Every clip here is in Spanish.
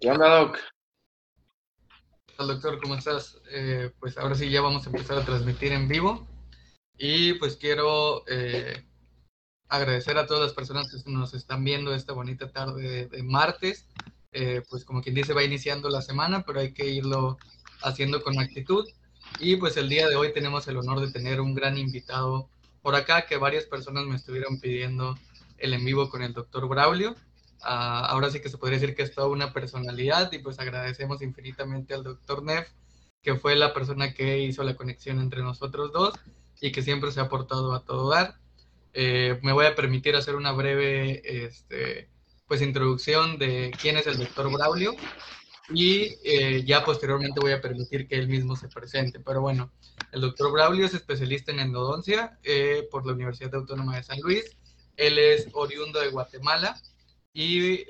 ¿Qué onda? Hola, doctor, ¿cómo estás? Eh, pues ahora sí ya vamos a empezar a transmitir en vivo. Y pues quiero eh, agradecer a todas las personas que nos están viendo esta bonita tarde de, martes. Eh, pues como quien dice, va iniciando la semana, pero hay que irlo haciendo con actitud. Y pues el día de hoy tenemos el honor de tener un gran invitado por acá, que varias personas me estuvieron pidiendo el en vivo con el doctor Braulio. Ah, ahora sí que se podría decir que es toda una personalidad y pues agradecemos infinitamente al doctor Neff, que fue la persona que hizo la conexión entre nosotros dos y que siempre se ha aportado a todo dar. Eh, me voy a permitir hacer una breve este, pues, introducción de quién es el doctor Braulio y eh, ya posteriormente voy a permitir que él mismo se presente. Pero bueno, el doctor Braulio es especialista en endodoncia eh, por la Universidad Autónoma de San Luis. Él es oriundo de Guatemala y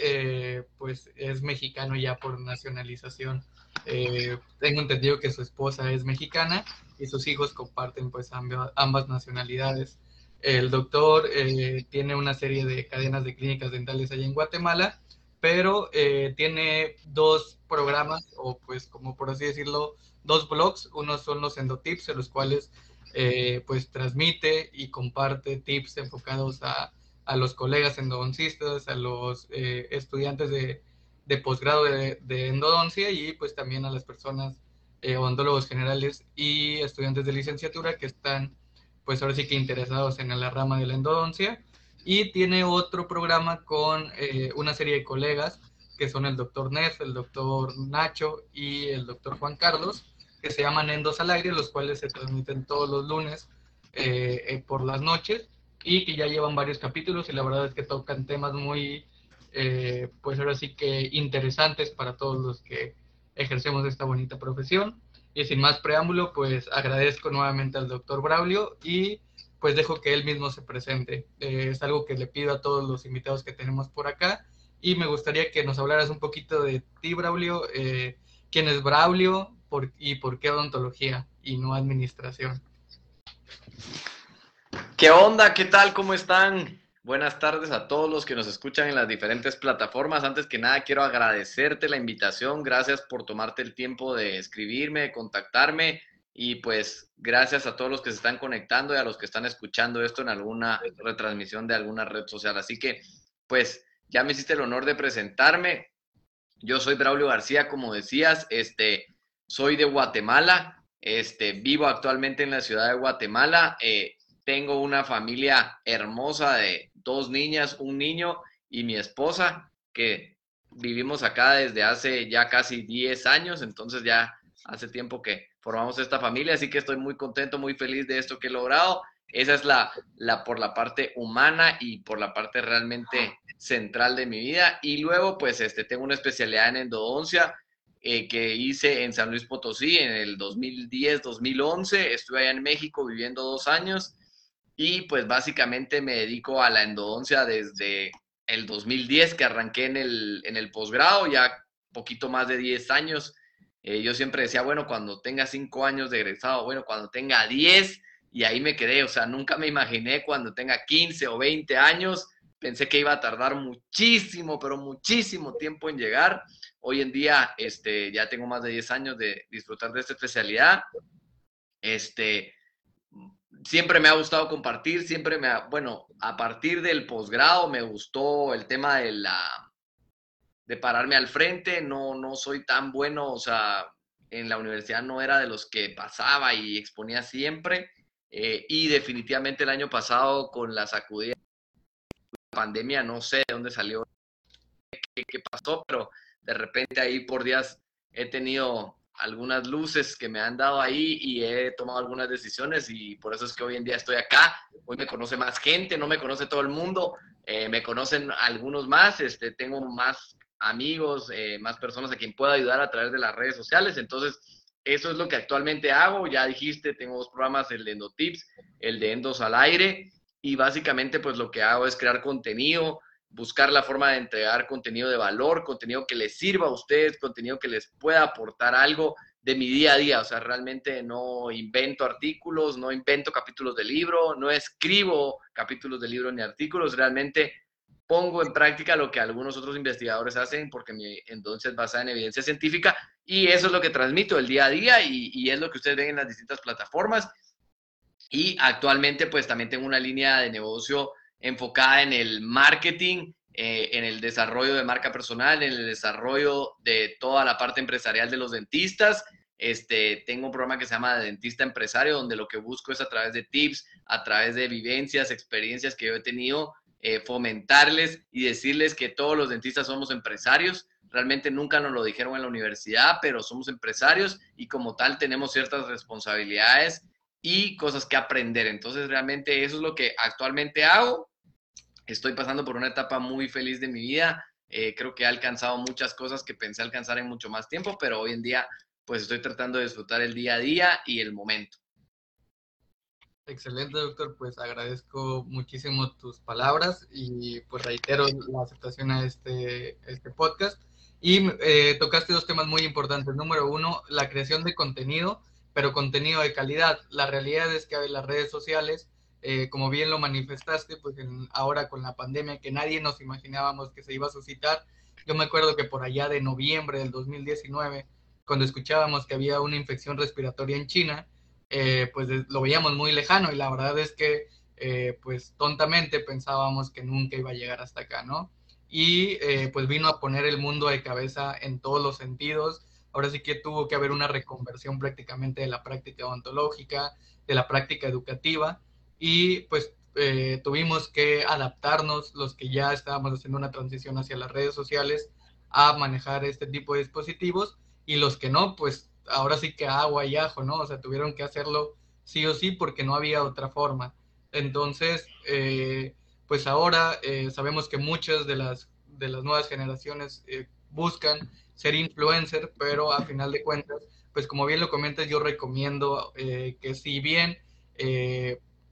pues es mexicano ya por nacionalización. tengo entendido que su esposa es mexicana y sus hijos comparten pues ambas nacionalidades. El doctor eh, tiene una serie de cadenas de clínicas dentales allá en Guatemala, pero eh, tiene dos programas, o pues como por así decirlo, dos blogs. Uno son los endotips, en los cuales eh, pues transmite y comparte tips enfocados a, a los colegas endodoncistas, a los estudiantes de, de posgrado de, endodoncia y pues también a las personas odontólogos generales y estudiantes de licenciatura que están pues ahora sí que interesados en la rama de la endodoncia. Y tiene otro programa con eh, una serie de colegas, que son el doctor Neff, el doctor Nacho y el doctor Juan Carlos, que se llaman Endos al Aire, los cuales se transmiten todos los lunes eh, eh, por las noches y que ya llevan varios capítulos y la verdad es que tocan temas muy, pues ahora sí que interesantes para todos los que ejercemos esta bonita profesión. Y sin más preámbulo, pues agradezco nuevamente al doctor Braulio y pues dejo que él mismo se presente. Eh, es algo que le pido a todos los invitados que tenemos por acá y me gustaría que nos hablaras un poquito de ti, Braulio, eh, quién es Braulio por, y por qué odontología y no administración. ¿Qué onda? ¿Qué tal? ¿Cómo están? Buenas tardes a todos los que nos escuchan en las diferentes plataformas. Antes que nada, quiero agradecerte la invitación. Gracias por tomarte el tiempo de escribirme, de contactarme. Y pues gracias a todos los que se están conectando y a los que están escuchando esto en alguna retransmisión de alguna red social. Así que, pues, ya me hiciste el honor de presentarme. Yo soy Braulio García, como decías, este, soy de Guatemala, este, vivo actualmente en la ciudad de Guatemala. Eh, tengo una familia hermosa de dos niñas, un niño y mi esposa, que vivimos acá desde hace ya casi 10 años, entonces ya hace tiempo que formamos esta familia, así que estoy muy contento, muy feliz de esto que he logrado. Esa es la, la por la parte humana y por la parte realmente central de mi vida. Y luego, pues, este, tengo una especialidad en endodoncia eh, que hice en San Luis Potosí en el 2010-2011. Estuve allá en México viviendo dos años y pues básicamente me dedico a la endodoncia desde el 2010 que arranqué en el, en el posgrado, ya poquito más de 10 años. Eh, yo siempre decía, bueno, cuando tenga 5 años de egresado, bueno, cuando tenga 10, y ahí me quedé, o sea, nunca me imaginé cuando tenga 15 o 20 años, pensé que iba a tardar muchísimo, pero muchísimo tiempo en llegar. Hoy en día, este, ya tengo más de 10 años de disfrutar de esta especialidad. Este, siempre me ha gustado compartir, siempre me ha, bueno, a partir del posgrado me gustó el tema de la, de pararme al frente, no, no soy tan bueno, o sea, en la universidad no era de los que pasaba y exponía siempre, eh, y definitivamente el año pasado con la sacudida la pandemia, no sé de dónde salió, qué, qué pasó, pero de repente ahí por días he tenido algunas luces que me han dado ahí y he tomado algunas decisiones y por eso es que hoy en día estoy acá. Hoy me conoce más gente, no me conoce todo el mundo, eh, me conocen algunos más, este, tengo más amigos, eh, más personas a quien pueda ayudar a través de las redes sociales. Entonces, eso es lo que actualmente hago. Ya dijiste, tengo dos programas, el de Endotips, el de Endos al aire y básicamente pues lo que hago es crear contenido, buscar la forma de entregar contenido de valor, contenido que les sirva a ustedes, contenido que les pueda aportar algo de mi día a día. O sea, realmente no invento artículos, no invento capítulos de libro, no escribo capítulos de libro ni artículos, realmente pongo en práctica lo que algunos otros investigadores hacen porque mi entonces basada en evidencia científica y eso es lo que transmito el día a día y, y, es lo que ustedes ven en las distintas plataformas. Y actualmente pues también tengo una línea de negocio enfocada en el marketing, eh, en el desarrollo de marca personal, en el desarrollo de toda la parte empresarial de los dentistas. Este, tengo un programa que se llama Dentista Empresario, donde lo que busco es a través de tips, a través de vivencias, experiencias que yo he tenido, eh, fomentarles y decirles que todos los dentistas somos empresarios. Realmente nunca nos lo dijeron en la universidad, pero somos empresarios y como tal tenemos ciertas responsabilidades y cosas que aprender. Entonces realmente eso es lo que actualmente hago. Estoy pasando por una etapa muy feliz de mi vida. Eh, creo que he alcanzado muchas cosas que pensé alcanzar en mucho más tiempo, pero hoy en día pues estoy tratando de disfrutar el día a día y el momento. Excelente, doctor. Pues agradezco muchísimo tus palabras y pues reitero la aceptación a este, este podcast. Y eh, tocaste dos temas muy importantes. Número uno, la creación de contenido, pero contenido de calidad. La realidad es que hay las redes sociales, eh, como bien lo manifestaste, pues ahora con la pandemia que nadie nos imaginábamos que se iba a suscitar. Yo me acuerdo que por allá de noviembre del 2019, cuando escuchábamos que había una infección respiratoria en China, eh, pues lo veíamos muy lejano y la verdad es que eh, pues tontamente pensábamos que nunca iba a llegar hasta acá, ¿no? Y eh, pues vino a poner el mundo de cabeza en todos los sentidos. Ahora sí que tuvo que haber una reconversión prácticamente de la práctica odontológica, de la práctica educativa y pues tuvimos que adaptarnos los que ya estábamos haciendo una transición hacia las redes sociales a manejar este tipo de dispositivos y los que no, pues ahora sí que agua y ajo, ¿no? O sea, tuvieron que hacerlo sí o sí porque no había otra forma. Entonces, eh, pues ahora eh, sabemos que muchas de las, de las nuevas generaciones eh, buscan ser influencer, pero a final de cuentas, pues como bien lo comentas, yo recomiendo que si bien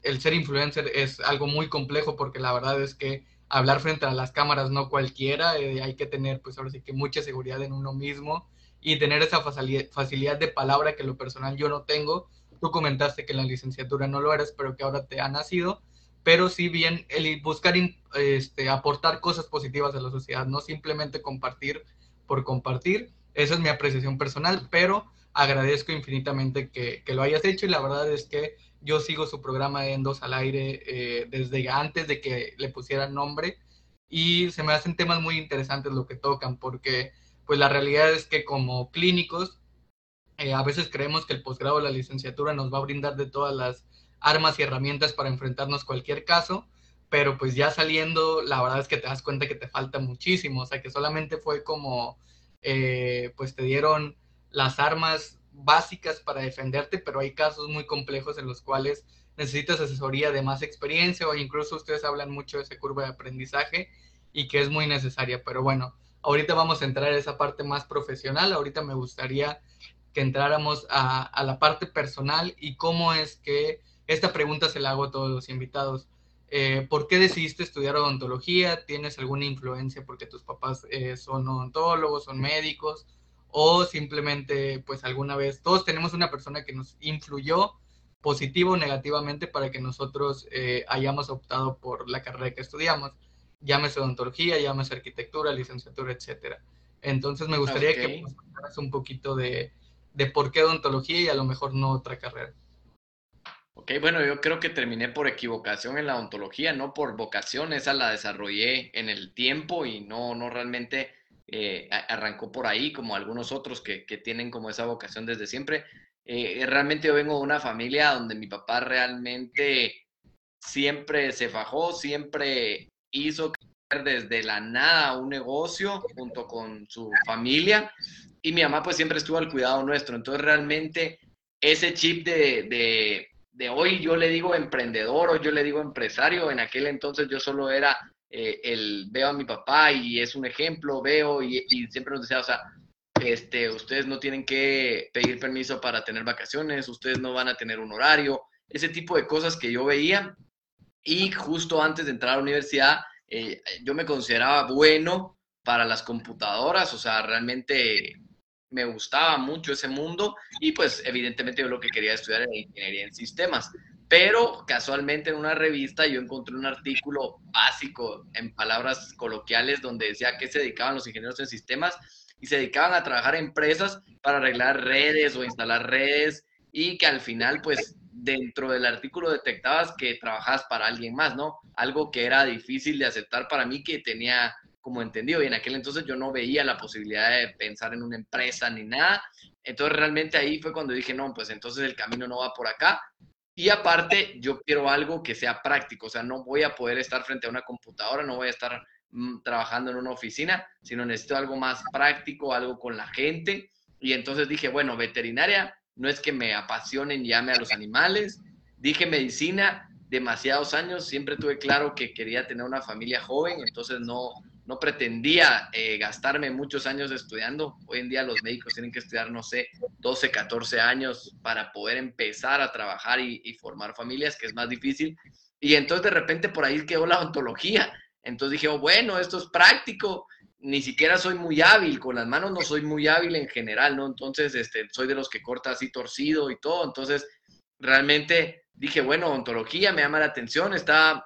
el ser influencer es algo muy complejo porque la verdad es que hablar frente a las cámaras no cualquiera, hay que tener pues ahora sí que mucha seguridad en uno mismo y tener esa facilidad de palabra que lo personal yo no tengo. Tú comentaste que en la licenciatura no lo eres, pero que ahora te ha nacido. Pero sí bien el buscar este, aportar cosas positivas a la sociedad, no simplemente compartir por compartir. Esa es mi apreciación personal, pero agradezco infinitamente que lo hayas hecho y la verdad es que yo sigo su programa de Endos al aire eh, desde antes de que le pusieran nombre y se me hacen temas muy interesantes lo que tocan porque pues la realidad es que como clínicos, eh, a veces creemos que el posgrado o la licenciatura nos va a brindar de todas las armas y herramientas para enfrentarnos cualquier caso, pero pues ya saliendo, la verdad es que te das cuenta que te falta muchísimo, o sea que solamente fue como, eh, pues te dieron las armas básicas para defenderte, pero hay casos muy complejos en los cuales necesitas asesoría de más experiencia o incluso ustedes hablan mucho de esa curva de aprendizaje y que es muy necesaria, pero bueno, Ahorita vamos a entrar a esa parte más profesional. Ahorita me gustaría que entráramos a, la parte personal y cómo es que esta pregunta se la hago a todos los invitados. Eh, ¿Por qué decidiste estudiar odontología? ¿Tienes alguna influencia porque tus papás eh, son odontólogos, son médicos? ¿O simplemente, pues alguna vez, todos tenemos una persona que nos influyó positivo o negativamente para que nosotros eh, hayamos optado por la carrera que estudiamos? llámese odontología, llámese arquitectura, licenciatura, etcétera. Entonces me gustaría que nos contaras un poquito de, de por qué odontología y a lo mejor no otra carrera. Ok, bueno, yo creo que terminé por equivocación en la odontología, no por vocación, esa la desarrollé en el tiempo y no, no realmente eh, arrancó por ahí como algunos otros que, que, tienen como esa vocación desde siempre. Eh, realmente yo vengo de una familia donde mi papá realmente siempre se fajó, siempre hizo desde la nada un negocio junto con su familia y mi mamá pues siempre estuvo al cuidado nuestro. Entonces realmente ese chip de, de, hoy yo le digo emprendedor o yo le digo empresario, en aquel entonces yo solo era eh, el veo a mi papá y es un ejemplo, veo y, siempre nos decía, o sea, este, ustedes no tienen que pedir permiso para tener vacaciones, ustedes no van a tener un horario, ese tipo de cosas que yo veía y justo antes de entrar a la universidad, eh, yo me consideraba bueno para las computadoras, o sea, realmente me gustaba mucho ese mundo y pues evidentemente yo lo que quería estudiar era ingeniería en sistemas. Pero casualmente en una revista yo encontré un artículo básico en palabras coloquiales donde decía que se dedicaban los ingenieros en sistemas y se dedicaban a trabajar en empresas para arreglar redes o instalar redes y que al final pues dentro del artículo detectabas que trabajabas para alguien más, ¿no? Algo que era difícil de aceptar para mí que tenía como entendido y en aquel entonces yo no veía la posibilidad de pensar en una empresa ni nada. Entonces realmente ahí fue cuando dije, no, pues entonces el camino no va por acá. Y aparte, yo quiero algo que sea práctico, o sea, no voy a poder estar frente a una computadora, no voy a estar mm, trabajando en una oficina, sino necesito algo más práctico, algo con la gente. Y entonces dije, bueno, veterinaria, no es que me apasionen y llame a los animales. Dije medicina, demasiados años, siempre tuve claro que quería tener una familia joven, entonces no, no pretendía eh, gastarme muchos años estudiando. Hoy en día los médicos tienen que estudiar, no sé, 12, 14 años para poder empezar a trabajar y, formar familias, que es más difícil. Y entonces de repente por ahí quedó la ontología. Entonces dije, bueno, esto es práctico. Ni siquiera soy muy hábil, con las manos no soy muy hábil en general, ¿no? Entonces, este, soy de los que corta así torcido y todo. Entonces, realmente dije, bueno, ontología me llama la atención. Está,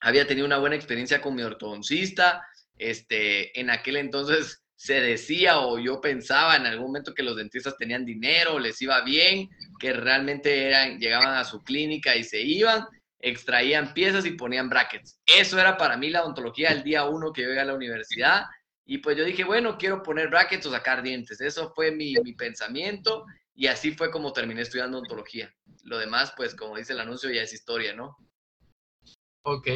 había tenido una buena experiencia con mi ortodoncista este, en aquel entonces se decía o yo pensaba en algún momento que los dentistas tenían dinero, les iba bien, que realmente eran, llegaban a su clínica y se iban, extraían piezas y ponían brackets. Eso era para mí la odontología el día uno que yo llegué a la universidad. Y pues yo dije, bueno, quiero poner brackets o sacar dientes. Eso fue mi, mi pensamiento y así fue como terminé estudiando odontología. Lo demás, pues como dice el anuncio, ya es historia, ¿no? Ok,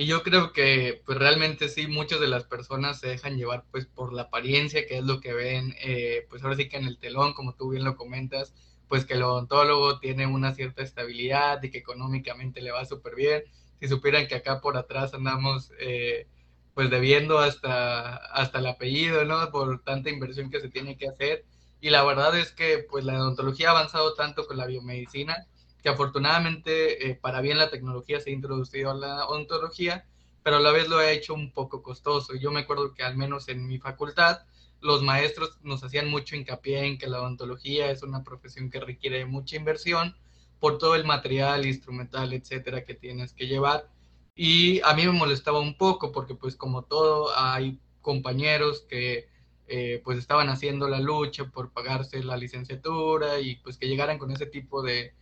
y yo creo que pues realmente sí, muchas de las personas se dejan llevar pues por la apariencia, que es lo que ven, eh, pues ahora sí que en el telón, como tú bien lo comentas, pues que el odontólogo tiene una cierta estabilidad y que económicamente le va súper bien. Si supieran que acá por atrás andamos eh, pues debiendo hasta, hasta el apellido, ¿no? Por tanta inversión que se tiene que hacer. Y la verdad es que pues la odontología ha avanzado tanto con la biomedicina que afortunadamente eh, para bien la tecnología se ha introducido a la odontología, pero a la vez lo ha hecho un poco costoso. Yo me acuerdo que al menos en mi facultad los maestros nos hacían mucho hincapié en que la odontología es una profesión que requiere mucha inversión por todo el material instrumental, etcétera, que tienes que llevar. Y a mí me molestaba un poco porque pues como todo hay compañeros que eh, pues estaban haciendo la lucha por pagarse la licenciatura y pues que llegaran con ese tipo de,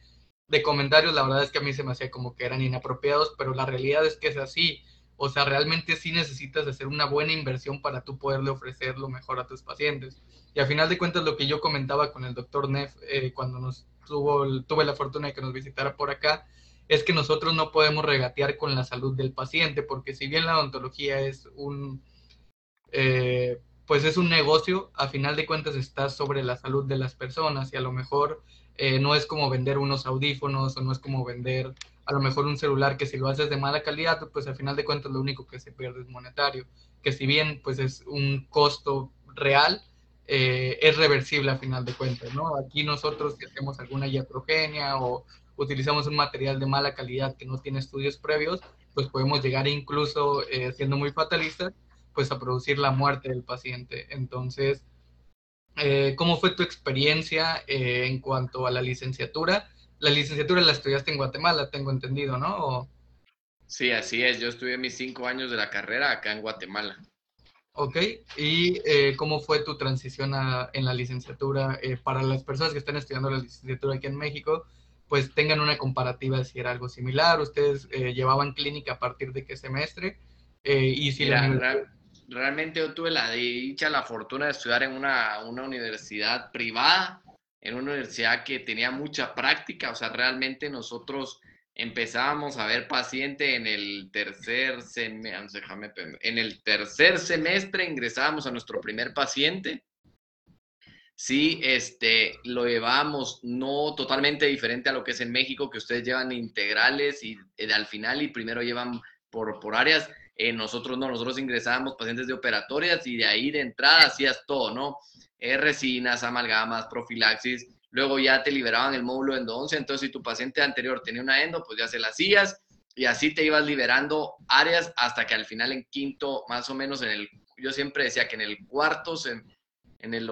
de comentarios, la verdad es que a mí se me hacía como que eran inapropiados, pero la realidad es que es así. O sea, realmente sí necesitas hacer una buena inversión para tú poderle ofrecer lo mejor a tus pacientes. Y al final de cuentas, lo que yo comentaba con el doctor Neff eh, cuando nos tuvo, tuve la fortuna de que nos visitara por acá, es que nosotros no podemos regatear con la salud del paciente, porque si bien la odontología es un, eh, pues es un negocio, a final de cuentas está sobre la salud de las personas y a lo mejor eh, no es como vender unos audífonos o no es como vender a lo mejor un celular que si lo haces de mala calidad, pues al final de cuentas lo único que se pierde es monetario, que si bien pues es un costo real, eh, es reversible a final de cuentas, ¿no? Aquí nosotros si hacemos alguna iatrogenia o utilizamos un material de mala calidad que no tiene estudios previos, pues podemos llegar incluso, eh, siendo muy fatalistas, pues a producir la muerte del paciente. Entonces, eh, ¿Cómo fue tu experiencia eh, en cuanto a la licenciatura? La licenciatura la estudiaste en Guatemala, tengo entendido, ¿no? Sí, así es. Yo estudié mis cinco años de la carrera acá en Guatemala. Ok, ¿y eh, cómo fue tu transición en la licenciatura para las personas que están estudiando la licenciatura aquí en México? Pues tengan una comparativa si era algo similar. ¿Ustedes llevaban clínica a partir de qué semestre? y si la realmente yo tuve la dicha, la fortuna de estudiar en una, universidad privada, en una universidad que tenía mucha práctica, o sea, realmente nosotros empezábamos a ver paciente en el tercer semestre, en el tercer semestre ingresábamos a nuestro primer paciente. Sí, este, lo llevamos no totalmente diferente a lo que es en México, que ustedes llevan integrales y eh, al final y primero llevan por, por áreas. Eh, nosotros no, nosotros ingresábamos pacientes de operatorias y de ahí de entrada hacías todo, ¿no? Eh, resinas, amalgamas, profilaxis, luego ya te liberaban el módulo endodoncia, entonces si tu paciente anterior tenía una endo, pues ya se la hacías y así te ibas liberando áreas hasta que al final en quinto, más o menos en el, yo siempre decía que en el cuarto, en, en el,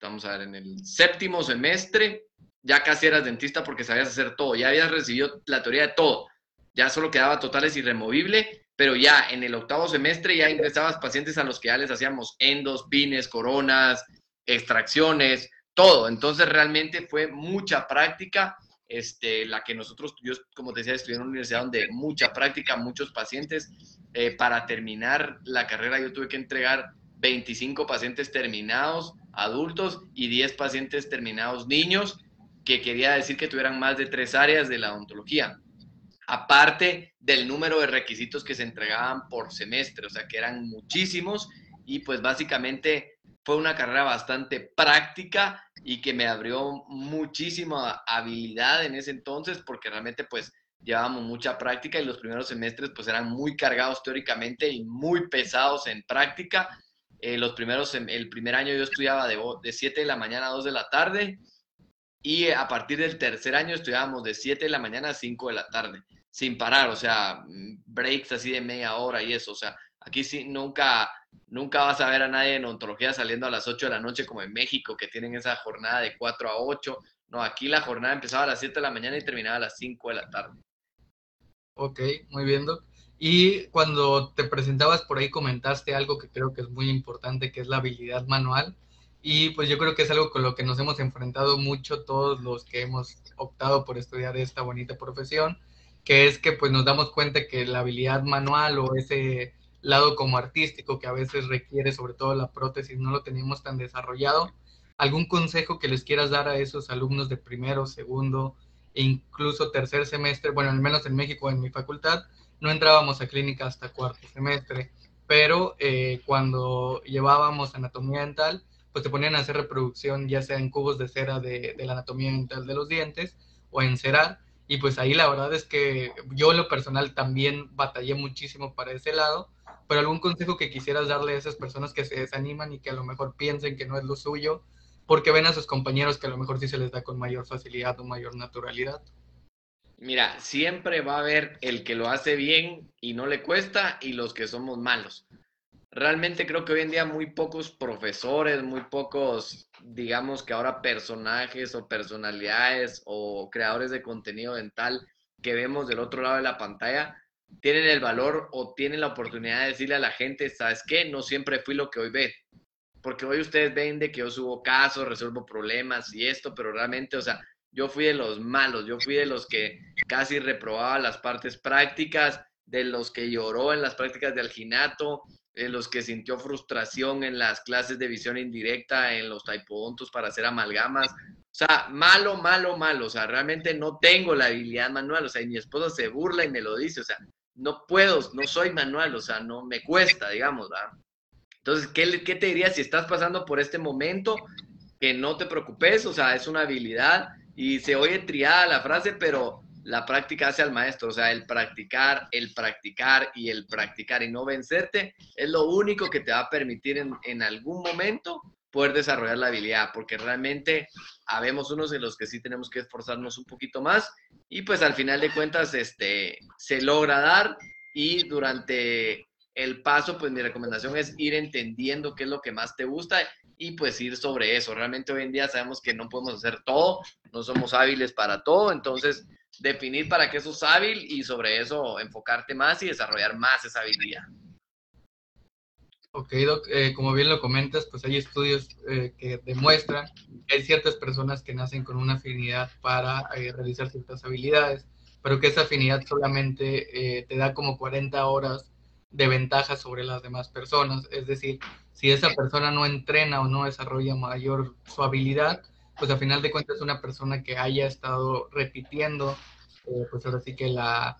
vamos a ver, en el séptimo semestre, ya casi eras dentista porque sabías hacer todo, ya habías recibido la teoría de todo, ya solo quedaba totales irremovible, pero ya en el octavo semestre ya ingresabas pacientes a los que ya les hacíamos endos, pines, coronas, extracciones, todo. Entonces realmente fue mucha práctica, este, la que nosotros, yo como te decía, estudié en una universidad donde mucha práctica, muchos pacientes. Eh, para terminar la carrera yo tuve que entregar 25 pacientes terminados, adultos, y 10 pacientes terminados niños, que quería decir que tuvieran más de tres áreas de la odontología, aparte del número de requisitos que se entregaban por semestre, o sea que eran muchísimos, y pues básicamente fue una carrera bastante práctica y que me abrió muchísima habilidad en ese entonces, porque realmente pues llevábamos mucha práctica y los primeros semestres pues eran muy cargados teóricamente y muy pesados en práctica. Eh, los primeros, el primer año yo estudiaba de, de 7 de la mañana a 2 de la tarde y a partir del tercer año estudiábamos de 7 de la mañana a 5 de la tarde, sin parar, o sea, breaks así de media hora y eso, o sea, aquí sí nunca, nunca vas a ver a nadie en ontología saliendo a las 8 de la noche como en México, que tienen esa jornada de 4 a 8. No, aquí la jornada empezaba a las 7 de la mañana y terminaba a las 5 de la tarde. Ok, muy bien, Doc. Y cuando te presentabas por ahí comentaste algo que creo que es muy importante, que es la habilidad manual. Y pues yo creo que es algo con lo que nos hemos enfrentado mucho todos los que hemos optado por estudiar esta bonita profesión, que es que pues nos damos cuenta que la habilidad manual o ese lado como artístico que a veces requiere sobre todo la prótesis no lo tenemos tan desarrollado. ¿Algún consejo que les quieras dar a esos alumnos de primero, segundo e incluso tercer semestre? Bueno, al menos en México, en mi facultad, no entrábamos a clínica hasta cuarto semestre, pero eh, cuando llevábamos anatomía dental, pues te ponían a hacer reproducción ya sea en cubos de cera de, la anatomía dental de los dientes o en cerar. Y pues ahí la verdad es que yo en lo personal también batallé muchísimo para ese lado, pero algún consejo que quisieras darle a esas personas que se desaniman y que a lo mejor piensen que no es lo suyo, porque ven a sus compañeros que a lo mejor sí se les da con mayor facilidad o mayor naturalidad. Mira, siempre va a haber el que lo hace bien y no le cuesta y los que somos malos realmente creo que hoy en día muy pocos profesores, muy pocos, digamos que ahora personajes o personalidades o creadores de contenido dental que vemos del otro lado de la pantalla tienen el valor o tienen la oportunidad de decirle a la gente, ¿sabes qué? No siempre fui lo que hoy ve. Porque hoy ustedes ven de que yo subo casos, resuelvo problemas y esto, pero realmente, o sea, yo fui de los malos, yo fui de los que casi reprobaba las partes prácticas, de los que lloró en las prácticas de alginato, en los que sintió frustración en las clases de visión indirecta, en los taipodontos para hacer amalgamas. O sea, malo, malo, malo. O sea, realmente no tengo la habilidad manual. O sea, y mi esposa se burla y me lo dice. O sea, no puedo, no soy manual. O sea, no me cuesta, digamos. ¿verdad? Entonces, ¿qué, ¿qué te diría si estás pasando por este momento? Que no te preocupes. O sea, es una habilidad y se oye triada la frase, pero la práctica hace al maestro, o sea, el practicar, el practicar y el practicar y no vencerte es lo único que te va a permitir en, algún momento poder desarrollar la habilidad, porque realmente habemos unos en los que sí tenemos que esforzarnos un poquito más y pues al final de cuentas este, se logra dar y durante el paso, pues mi recomendación es ir entendiendo qué es lo que más te gusta y pues ir sobre eso. Realmente hoy en día sabemos que no podemos hacer todo, no somos hábiles para todo, entonces definir para qué sos hábil y sobre eso enfocarte más y desarrollar más esa habilidad. Ok, Doc, eh, como bien lo comentas, pues hay estudios eh, que demuestran que hay ciertas personas que nacen con una afinidad para eh, realizar ciertas habilidades, pero que esa afinidad solamente te da como 40 horas de ventaja sobre las demás personas. Es decir, si esa persona no entrena o no desarrolla mayor su habilidad, pues a final de cuentas una persona que haya estado repitiendo, eh, pues ahora sí que la,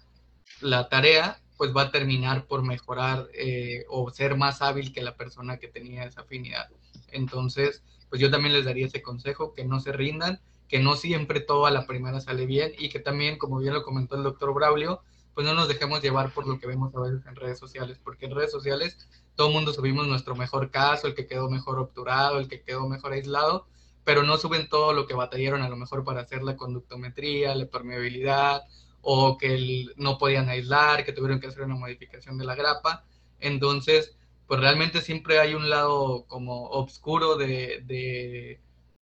la, tarea, pues va a terminar por mejorar eh, o ser más hábil que la persona que tenía esa afinidad. Entonces, pues yo también les daría ese consejo, que no se rindan, que no siempre todo a la primera sale bien y que también, como bien lo comentó el doctor Braulio, pues no nos dejemos llevar por lo que vemos a veces en redes sociales, porque en redes sociales todo el mundo subimos nuestro mejor caso, el que quedó mejor obturado, el que quedó mejor aislado, pero no suben todo lo que batallaron a lo mejor para hacer la conductometría, la permeabilidad, o que no podían aislar, que tuvieron que hacer una modificación de la grapa. Entonces, pues realmente siempre hay un lado como oscuro de,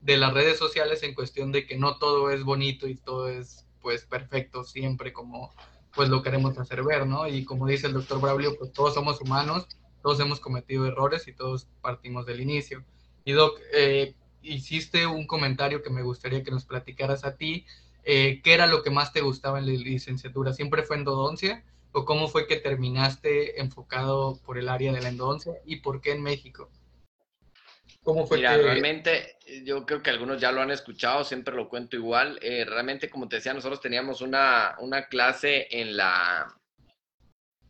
de las redes sociales en cuestión de que no todo es bonito y todo es pues perfecto siempre como pues lo queremos hacer ver, ¿no? Y como dice el doctor Braulio, pues todos somos humanos, todos hemos cometido errores y todos partimos del inicio. Y Doc, eh, hiciste un comentario que me gustaría que nos platicaras a ti. Eh, ¿Qué era lo que más te gustaba en la licenciatura? ¿Siempre fue endodoncia? ¿O cómo fue que terminaste enfocado por el área de la endodoncia? ¿Y por qué en México? ¿Cómo fue Mira, realmente yo creo que algunos ya lo han escuchado, siempre lo cuento igual. Eh, realmente, como te decía, nosotros teníamos una, una clase en la,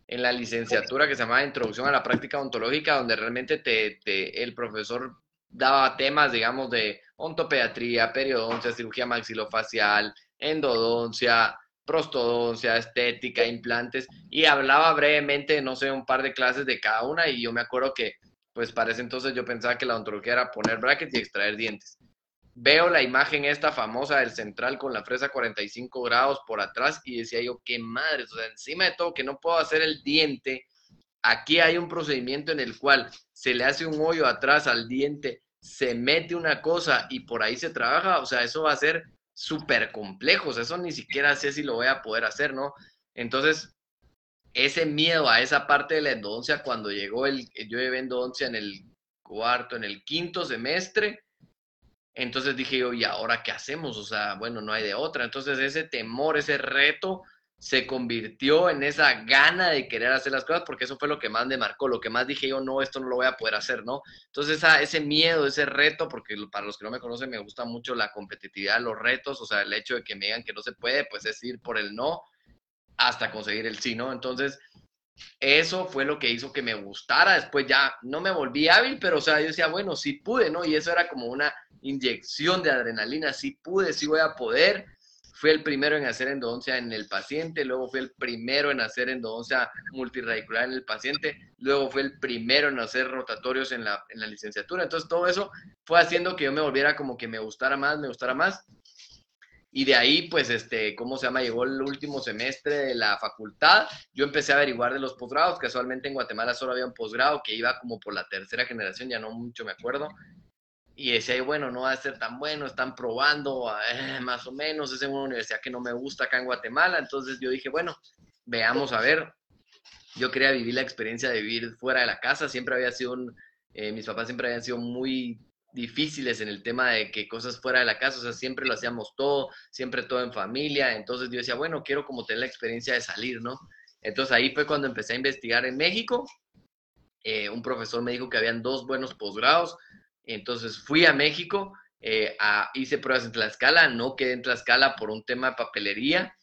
en la licenciatura que se llamaba Introducción a la Práctica Ontológica, donde realmente te, te, el profesor daba temas, digamos, de ontopediatría, periodoncia, cirugía maxilofacial, endodoncia, prostodoncia, estética, implantes, y hablaba brevemente, no sé, un par de clases de cada una, y yo me acuerdo que, pues para ese entonces yo pensaba que la odontología era poner brackets y extraer dientes. Veo la imagen esta famosa del central con la fresa 45 grados por atrás y decía yo, qué madre, o sea, encima de todo que no puedo hacer el diente, aquí hay un procedimiento en el cual se le hace un hoyo atrás al diente se mete una cosa y por ahí se trabaja, o sea, eso va a ser súper complejo, o sea, eso ni siquiera sé si lo voy a poder hacer, ¿no? Entonces, ese miedo a esa parte de la endodoncia, cuando llegó el, yo llevé endodoncia en el cuarto, en el quinto semestre, entonces dije yo, ¿y ahora qué hacemos? O sea, bueno, no hay de otra. Entonces ese temor, ese reto, se convirtió en esa gana de querer hacer las cosas, porque eso fue lo que más me marcó, lo que más dije yo, no, esto no lo voy a poder hacer, ¿no? Entonces ese miedo, ese reto, porque para los que no me conocen me gusta mucho la competitividad, los retos, o sea, el hecho de que me digan que no se puede, pues es ir por el no hasta conseguir el sí, ¿no? Entonces, eso fue lo que hizo que me gustara, después ya no me volví hábil, pero o sea, yo decía, bueno, sí pude, ¿no? Y eso era como una inyección de adrenalina, sí pude, sí voy a poder, fui el primero en hacer endodoncia en el paciente, luego fui el primero en hacer endodoncia multiradicular en el paciente, luego fue el primero en hacer rotatorios en la, en la licenciatura. Entonces todo eso fue haciendo que yo me volviera como que me gustara más, me gustara más. Y de ahí, pues, este, ¿cómo se llama? Llegó el último semestre de la facultad. Yo empecé a averiguar de los posgrados. Casualmente en Guatemala solo había un posgrado que iba como por la tercera generación, ya no mucho me acuerdo y decía, bueno, no va a ser tan bueno, están probando, eh, más o menos, es en una universidad que no me gusta acá en Guatemala, entonces yo dije, bueno, veamos a ver, yo quería vivir la experiencia de vivir fuera de la casa, siempre había sido un, eh, mis papás siempre habían sido muy difíciles en el tema de que cosas fuera de la casa, o sea, siempre lo hacíamos todo, siempre todo en familia, entonces yo decía, bueno, quiero como tener la experiencia de salir, ¿no? Entonces ahí fue cuando empecé a investigar en México, eh, un profesor me dijo que habían dos buenos posgrados, entonces fui a México, eh, hice pruebas en Tlaxcala, no quedé en Tlaxcala por un tema de papelería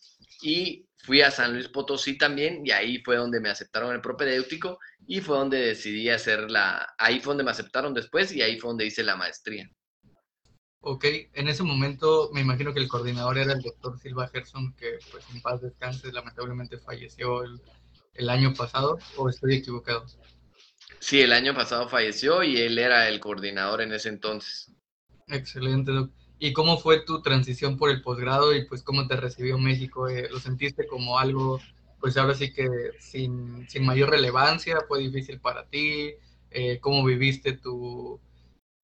y fui a San Luis Potosí también y ahí fue donde me aceptaron el propedéutico y fue donde decidí hacer la, ahí fue donde me aceptaron después y ahí fue donde hice la maestría. Ok, en ese momento me imagino que el coordinador era el doctor Silva Gerson, que pues en paz descanse, lamentablemente falleció el, el año pasado, o estoy equivocado. Sí, el año pasado falleció y él era el coordinador en ese entonces. Excelente, Doc. ¿Y cómo fue tu transición por el posgrado y pues cómo te recibió México? Eh, ¿Lo sentiste como algo, pues ahora sí que sin, mayor relevancia? ¿Fue difícil para ti? Eh, ¿Cómo viviste tu...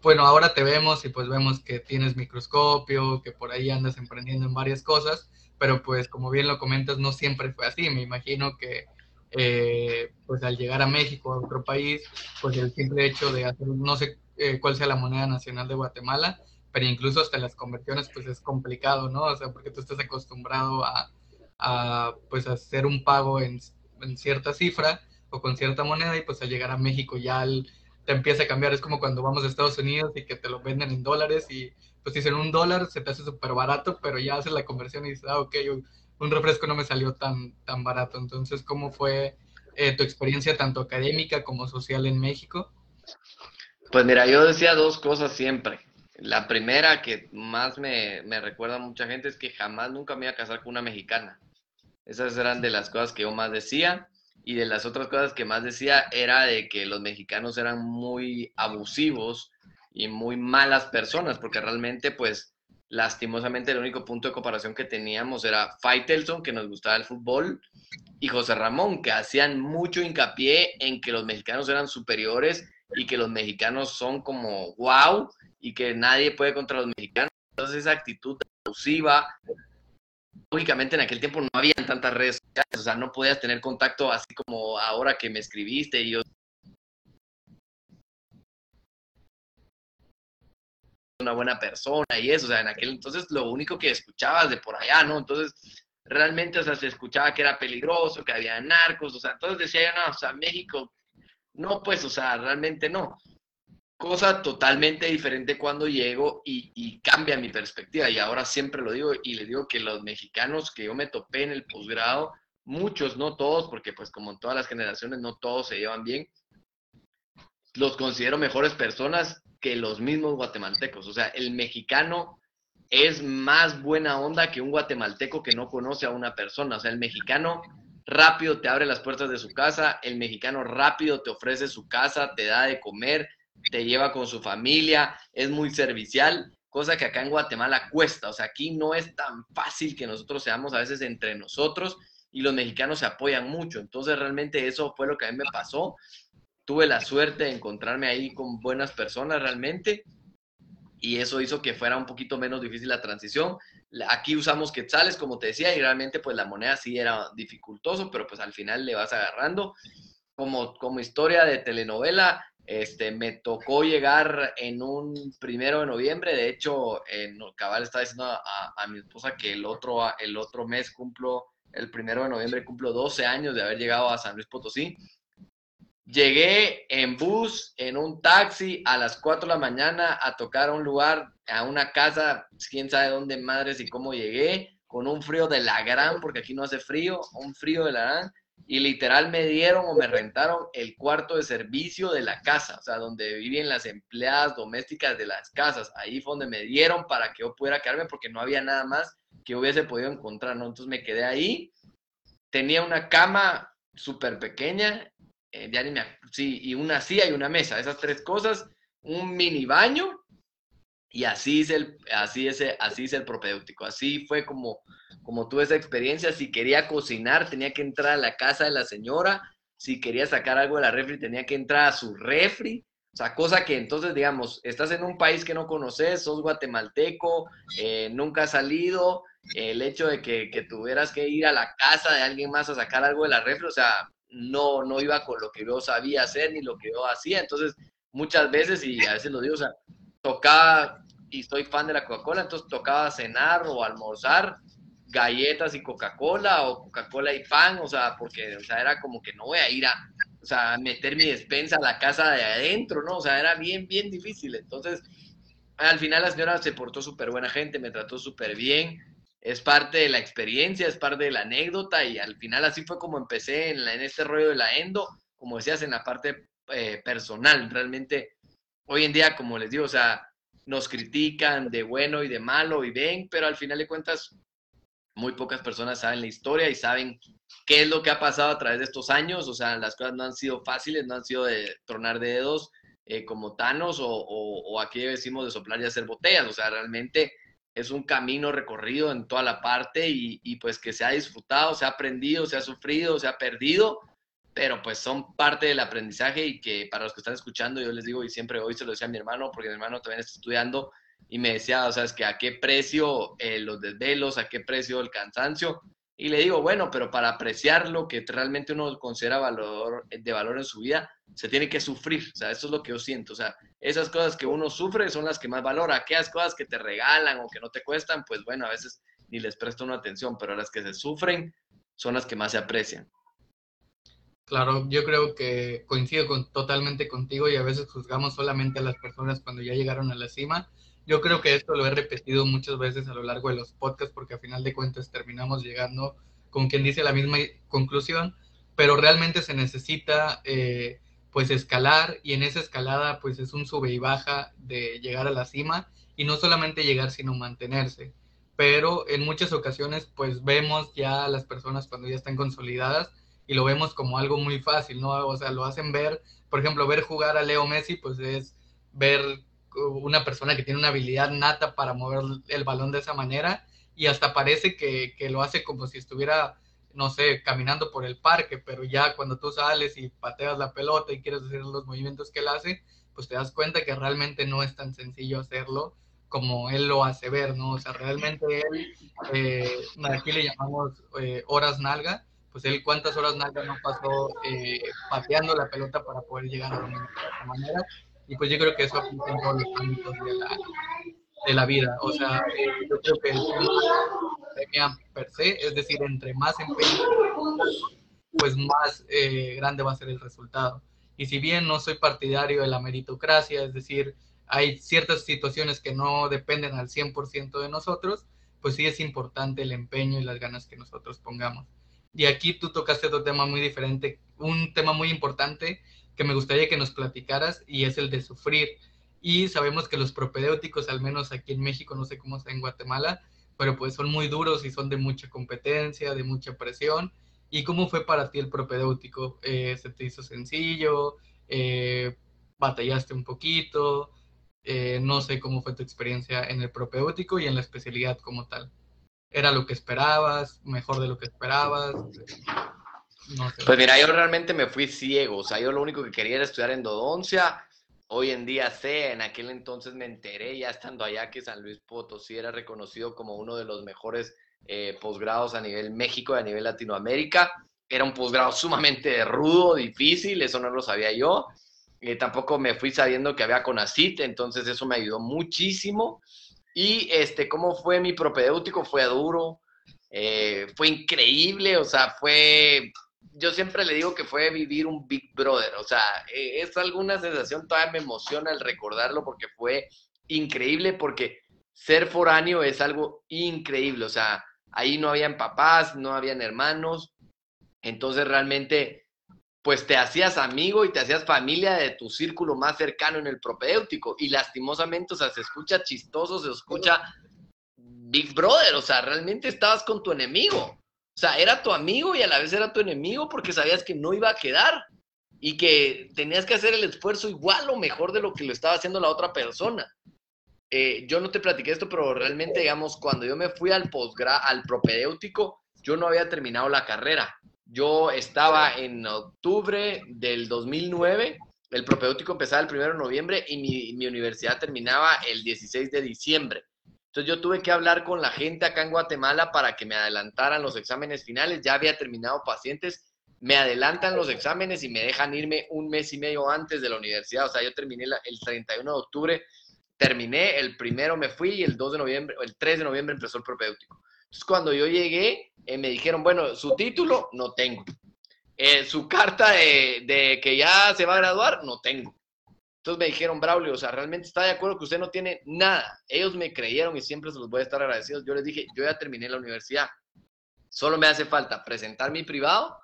Bueno, ahora te vemos y pues vemos que tienes microscopio, que por ahí andas emprendiendo en varias cosas, pero pues como bien lo comentas, no siempre fue así. Me imagino que eh, pues al llegar a México, a otro país, pues el simple hecho de hacer, no sé eh, cuál sea la moneda nacional de Guatemala, pero incluso hasta las conversiones, pues es complicado, ¿no? O sea, porque tú estás acostumbrado a, a pues hacer un pago en, en, cierta cifra o con cierta moneda y pues al llegar a México ya te empieza a cambiar, es como cuando vamos a Estados Unidos y que te lo venden en dólares y pues dicen un dólar, se te hace súper barato, pero ya haces la conversión y dices, ah, ok, un refresco no me salió tan, tan barato. Entonces, ¿cómo fue eh, tu experiencia tanto académica como social en México? Pues mira, yo decía dos cosas siempre. La primera que más me, me recuerda a mucha gente es que jamás nunca me iba a casar con una mexicana. Esas eran de las cosas que yo más decía. Y de las otras cosas que más decía era de que los mexicanos eran muy abusivos y muy malas personas, porque realmente pues lastimosamente el único punto de comparación que teníamos era Faitelson, que nos gustaba el fútbol, y José Ramón, que hacían mucho hincapié en que los mexicanos eran superiores y que los mexicanos son como wow, y que nadie puede contra los mexicanos. Entonces esa actitud abusiva, lógicamente en aquel tiempo no había tantas redes sociales, o sea, no podías tener contacto así como ahora que me escribiste y yo una buena persona y eso, o sea, en aquel entonces lo único que escuchabas de por allá, ¿no? Entonces, realmente, o sea, se escuchaba que era peligroso, que había narcos, o sea, entonces decía yo, no, o sea, México, no, pues, o sea, realmente no. Cosa totalmente diferente cuando llego y, y cambia mi perspectiva, y ahora siempre lo digo, y le digo que los mexicanos que yo me topé en el posgrado, muchos, no todos, porque pues como en todas las generaciones, no todos se llevan bien, los considero mejores personas que los mismos guatemaltecos. O sea, el mexicano es más buena onda que un guatemalteco que no conoce a una persona. O sea, el mexicano rápido te abre las puertas de su casa, el mexicano rápido te ofrece su casa, te da de comer, te lleva con su familia, es muy servicial, cosa que acá en Guatemala cuesta. O sea, aquí no es tan fácil que nosotros seamos a veces entre nosotros y los mexicanos se apoyan mucho. Entonces, realmente eso fue lo que a mí me pasó tuve la suerte de encontrarme ahí con buenas personas realmente y eso hizo que fuera un poquito menos difícil la transición. Aquí usamos quetzales, como te decía, y realmente pues la moneda sí era dificultoso, pero pues al final le vas agarrando. Como, como historia de telenovela, este, me tocó llegar en un primero de noviembre, de hecho, en cabal estaba diciendo a, a, mi esposa que el otro, el otro mes cumplo, el primero de noviembre cumplo 12 años de haber llegado a San Luis Potosí, Llegué en bus, en un taxi, a las 4 de la mañana a tocar a un lugar, a una casa, quién sabe dónde madres y cómo llegué, con un frío de la gran, porque aquí no hace frío, un frío de la gran, y literal me dieron o me rentaron el cuarto de servicio de la casa, o sea, donde viven las empleadas domésticas de las casas. Ahí fue donde me dieron para que yo pudiera quedarme porque no había nada más que hubiese podido encontrar, ¿no? Entonces me quedé ahí, tenía una cama súper pequeña eh, sí, y una silla y una mesa, esas tres cosas, un mini baño, y así es el, así es, así es el propedéutico. Así fue como, como tuve esa experiencia. Si quería cocinar, tenía que entrar a la casa de la señora. Si quería sacar algo de la refri, tenía que entrar a su refri. O sea, cosa que entonces, digamos, estás en un país que no conoces, sos guatemalteco, eh, nunca has salido, el hecho de que, que, tuvieras que ir a la casa de alguien más a sacar algo de la refri, o sea, no, no iba con lo que yo sabía hacer ni lo que yo hacía. Entonces, muchas veces, y a veces lo digo, o sea, tocaba, y soy fan de la Coca-Cola, entonces tocaba cenar o almorzar galletas y Coca-Cola o Coca-Cola y pan, o sea, porque, o sea, era como que no voy a ir a, o sea, meter mi despensa a la casa de adentro, ¿no? O sea, era bien, bien difícil. Entonces, al final la señora se portó súper buena gente, me trató súper bien, es parte de la experiencia, es parte de la anécdota y al final así fue como empecé en, en este rollo de la endo, como decías, en la parte eh, personal. Realmente, hoy en día, como les digo, o sea, nos critican de bueno y de malo y ven, pero al final de cuentas, muy pocas personas saben la historia y saben qué es lo que ha pasado a través de estos años. O sea, las cosas no han sido fáciles, no han sido de tronar dedos eh, como Thanos o, o, o, aquí decimos de soplar y hacer botellas. O sea, realmente es un camino recorrido en toda la parte y, pues que se ha disfrutado, se ha aprendido, se ha sufrido, se ha perdido, pero pues son parte del aprendizaje y que para los que están escuchando, yo les digo y siempre hoy se lo decía a mi hermano, porque mi hermano también está estudiando y me decía, o sea, es que a qué precio eh, los desvelos, a qué precio el cansancio. Y le digo, bueno, pero para apreciar lo que realmente uno considera valor, de valor en su vida, se tiene que sufrir. O sea, eso es lo que yo siento. O sea, esas cosas que uno sufre son las que más valora. Aquellas cosas que te regalan o que no te cuestan, pues bueno, a veces ni les presto una atención, pero las que se sufren son las que más se aprecian. Claro, yo creo que coincido con, totalmente contigo y a veces juzgamos solamente a las personas cuando ya llegaron a la cima. Yo creo que esto lo he repetido muchas veces a lo largo de los podcasts porque a final de cuentas terminamos llegando con quien dice la misma conclusión, pero realmente se necesita eh, pues escalar y en esa escalada pues es un sube y baja de llegar a la cima y no solamente llegar sino mantenerse. Pero en muchas ocasiones pues vemos ya a las personas cuando ya están consolidadas y lo vemos como algo muy fácil, ¿no? O sea, lo hacen ver, por ejemplo, ver jugar a Leo Messi pues es ver una persona que tiene una habilidad nata para mover el balón de esa manera y hasta parece que, que lo hace como si estuviera no sé, caminando por el parque, pero ya cuando tú sales y pateas la pelota y quieres hacer los movimientos que él hace, pues te das cuenta que realmente no es tan sencillo hacerlo como él lo hace ver, ¿no? O sea, realmente él, eh, aquí le llamamos eh, horas nalga, pues él cuántas horas nalga no pasó eh, pateando la pelota para poder llegar a la manera, y pues yo creo que eso aplica en todos los ámbitos de la, de la vida, o sea, eh, yo creo que el premia per se, es decir, entre más empeño, pues más eh, grande va a ser el resultado. Y si bien no soy partidario de la meritocracia, es decir, hay ciertas situaciones que no dependen al 100% de nosotros, pues sí es importante el empeño y las ganas que nosotros pongamos. Y aquí tú tocaste otro tema muy diferente, un tema muy importante que me gustaría que nos platicaras y es el de sufrir. Y sabemos que los propedéuticos, al menos aquí en México, no sé cómo está en Guatemala, pero pues son muy duros y son de mucha competencia, de mucha presión. ¿Y cómo fue para ti el propedéutico? Eh, ¿Se te hizo sencillo? Eh, ¿Batallaste un poquito? Eh, no sé cómo fue tu experiencia en el propedéutico y en la especialidad como tal. ¿Era lo que esperabas? ¿Mejor de lo que esperabas? No. Pues mira, yo realmente me fui ciego. O sea, yo lo único que quería era estudiar endodoncia. Hoy en día sé, en aquel entonces me enteré, ya estando allá, que San Luis Potosí era reconocido como uno de los mejores eh, posgrados a nivel México y a nivel Latinoamérica. Era un posgrado sumamente rudo, difícil, eso no lo sabía yo. Eh, tampoco me fui sabiendo que había CONACIT, entonces eso me ayudó muchísimo. Y este, ¿cómo fue mi propedéutico? Fue duro, eh, fue increíble, o sea, fue, yo siempre le digo que fue vivir un Big Brother, o sea, eh, es alguna sensación, todavía me emociona el recordarlo porque fue increíble, porque ser foráneo es algo increíble, o sea, ahí no habían papás, no habían hermanos, entonces realmente pues te hacías amigo y te hacías familia de tu círculo más cercano en el propedéutico. Y lastimosamente, o sea, se escucha chistoso, se escucha Big Brother, o sea, realmente estabas con tu enemigo. O sea, era tu amigo y a la vez era tu enemigo porque sabías que no iba a quedar y que tenías que hacer el esfuerzo igual o mejor de lo que lo estaba haciendo la otra persona. Eh, yo no te platiqué esto, pero realmente, digamos, cuando yo me fui al posgra al propedéutico, yo no había terminado la carrera. Yo estaba en octubre del 2009, el propedéutico empezaba el 1 de noviembre y mi, universidad terminaba el 16 de diciembre. Entonces yo tuve que hablar con la gente acá en Guatemala para que me adelantaran los exámenes finales. Ya había terminado pacientes, me adelantan los exámenes y me dejan irme un mes y medio antes de la universidad. O sea, yo terminé el 31 de octubre, terminé, el primero me fui y el 2 de noviembre, el 3 de noviembre empezó el propedéutico. Entonces, cuando yo llegué, eh, me dijeron, bueno, su título no tengo. Eh, su carta de, que ya se va a graduar, no tengo. Entonces me dijeron, Braulio, o sea, realmente está de acuerdo que usted no tiene nada. Ellos me creyeron y siempre se los voy a estar agradecidos. Yo les dije, yo ya terminé la universidad. Solo me hace falta presentar mi privado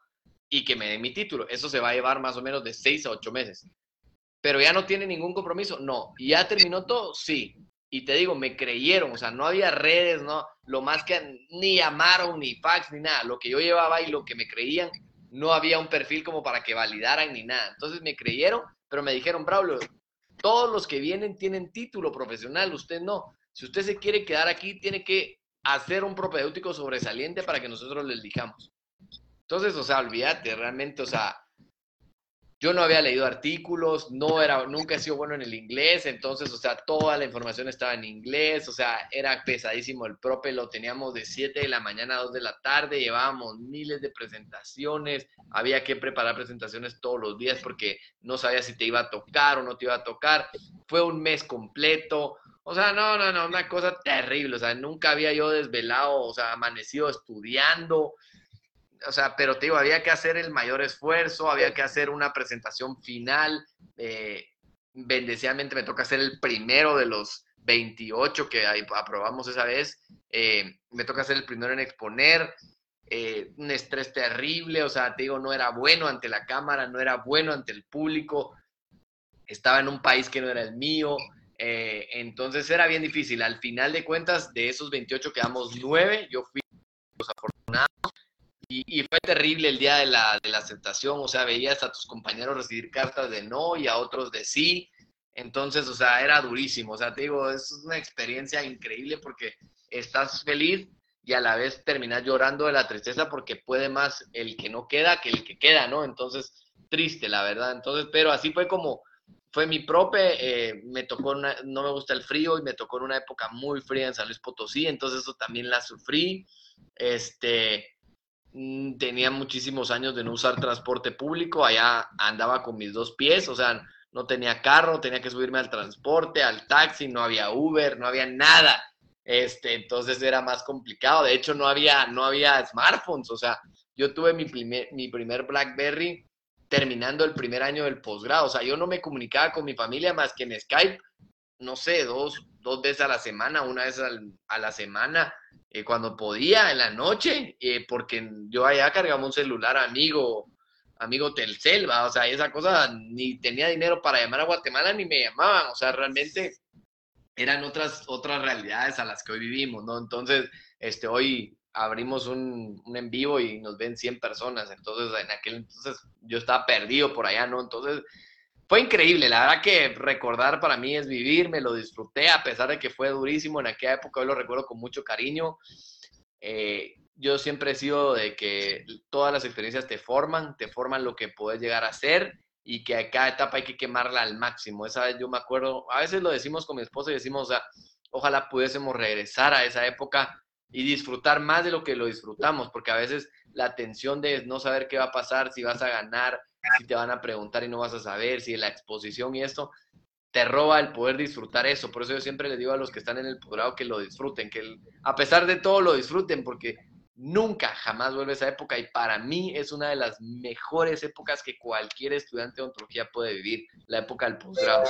y que me den mi título. Eso se va a llevar más o menos de seis a ocho meses. Pero ya no tiene ningún compromiso. No. ¿Y ya terminó todo? Sí y te digo, me creyeron, o sea, no había redes, no, lo más que ni llamaron, ni fax, ni nada, lo que yo llevaba y lo que me creían, no había un perfil como para que validaran ni nada. Entonces me creyeron, pero me dijeron, Braulio, todos los que vienen tienen título profesional, usted no. Si usted se quiere quedar aquí, tiene que hacer un propedéutico sobresaliente para que nosotros le elijamos. Entonces, o sea, olvídate, realmente, o sea, yo no había leído artículos, no era, nunca he sido bueno en el inglés, entonces, o sea, toda la información estaba en inglés, o sea, era pesadísimo el prope, lo teníamos de 7 de la mañana a 2 de la tarde, llevábamos miles de presentaciones, había que preparar presentaciones todos los días porque no sabía si te iba a tocar o no te iba a tocar, fue un mes completo, o sea, no, no, no, una cosa terrible, o sea, nunca había yo desvelado, o sea, amanecido estudiando, o sea, pero te digo, había que hacer el mayor esfuerzo, había que hacer una presentación final. Eh, bendeciadamente me toca ser el primero de los 28 que aprobamos esa vez. Eh, me toca ser el primero en exponer. Eh, un estrés terrible, o sea, te digo, no era bueno ante la cámara, no era bueno ante el público. Estaba en un país que no era el mío. Eh, entonces era bien difícil. Al final de cuentas, de esos 28 quedamos 9. Yo fui los afortunados y, fue terrible el día de la, de la, aceptación, o sea, veías a tus compañeros recibir cartas de no y a otros de sí. Entonces, o sea, era durísimo. O sea, te digo, es una experiencia increíble porque estás feliz y a la vez terminas llorando de la tristeza porque puede más el que no queda que el que queda, ¿no? Entonces, triste, la verdad. Entonces, pero así fue como fue mi prope, eh, me tocó, no me gusta el frío y me tocó en una época muy fría en San Luis Potosí, entonces eso también la sufrí. Este, tenía muchísimos años de no usar transporte público, allá andaba con mis dos pies, o sea, no tenía carro, tenía que subirme al transporte, al taxi, no había Uber, no había nada. Este, entonces era más complicado. De hecho, no había, no había smartphones. O sea, yo tuve mi primer, mi primer BlackBerry terminando el primer año del posgrado. O sea, yo no me comunicaba con mi familia más que en Skype, no sé, dos, dos veces a la semana, una vez a la semana, eh, cuando podía, en la noche, eh, porque yo allá cargaba un celular amigo, amigo Telcel, o sea, esa cosa, ni tenía dinero para llamar a Guatemala, ni me llamaban, o sea, realmente eran otras, otras realidades a las que hoy vivimos, ¿no? Entonces, este, hoy abrimos un, un, en vivo y nos ven 100 personas. Entonces, en aquel entonces yo estaba perdido por allá, ¿no? Entonces, fue increíble. La verdad que recordar para mí es vivir, me lo disfruté, a pesar de que fue durísimo en aquella época, hoy lo recuerdo con mucho cariño. Eh, yo siempre he sido de que todas las experiencias te forman, te forman lo que puedes llegar a ser y que a cada etapa hay que quemarla al máximo. Esa vez yo me acuerdo, a veces lo decimos con mi esposa y decimos, o sea, ojalá pudiésemos regresar a esa época y disfrutar más de lo que lo disfrutamos, porque a veces la tensión de no saber qué va a pasar, si vas a ganar, si te van a preguntar y no vas a saber, si la exposición y esto, te roba el poder disfrutar eso. Por eso yo siempre les digo a los que están en el posgrado que lo disfruten, que a pesar de todo lo disfruten, porque nunca, jamás vuelve esa época y para mí es una de las mejores épocas que cualquier estudiante de ontología puede vivir, la época del posgrado.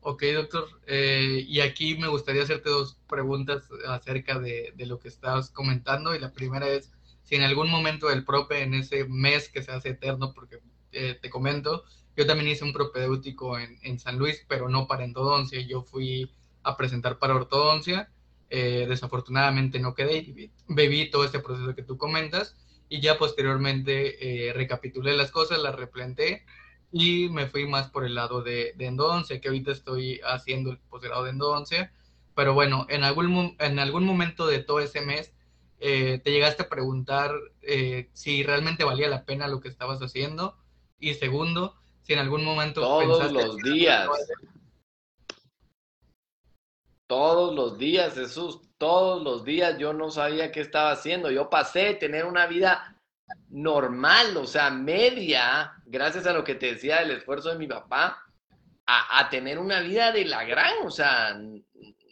Ok, doctor. Eh, y aquí me gustaría hacerte dos preguntas acerca de, lo que estabas comentando. Y la primera es, si en algún momento del prope, en ese mes que se hace eterno, porque eh, te comento, yo también hice un propedéutico en, en, San Luis, pero no para endodoncia. Yo fui a presentar para ortodoncia. Eh, desafortunadamente no quedé y bebí todo este proceso que tú comentas. Y ya posteriormente recapitulé las cosas, las replanteé y me fui más por el lado de, de endodoncia, que ahorita estoy haciendo el posgrado de endodoncia. Pero bueno, en algún, en algún momento de todo ese mes, eh, te llegaste a preguntar eh, si realmente valía la pena lo que estabas haciendo. Y segundo, si en algún momento... Todos los días. Todos los días, Jesús, todos los días yo no sabía qué estaba haciendo. Yo pasé de tener una vida normal, o sea, media, gracias a lo que te decía del esfuerzo de mi papá, a, tener una vida de la gran, o sea,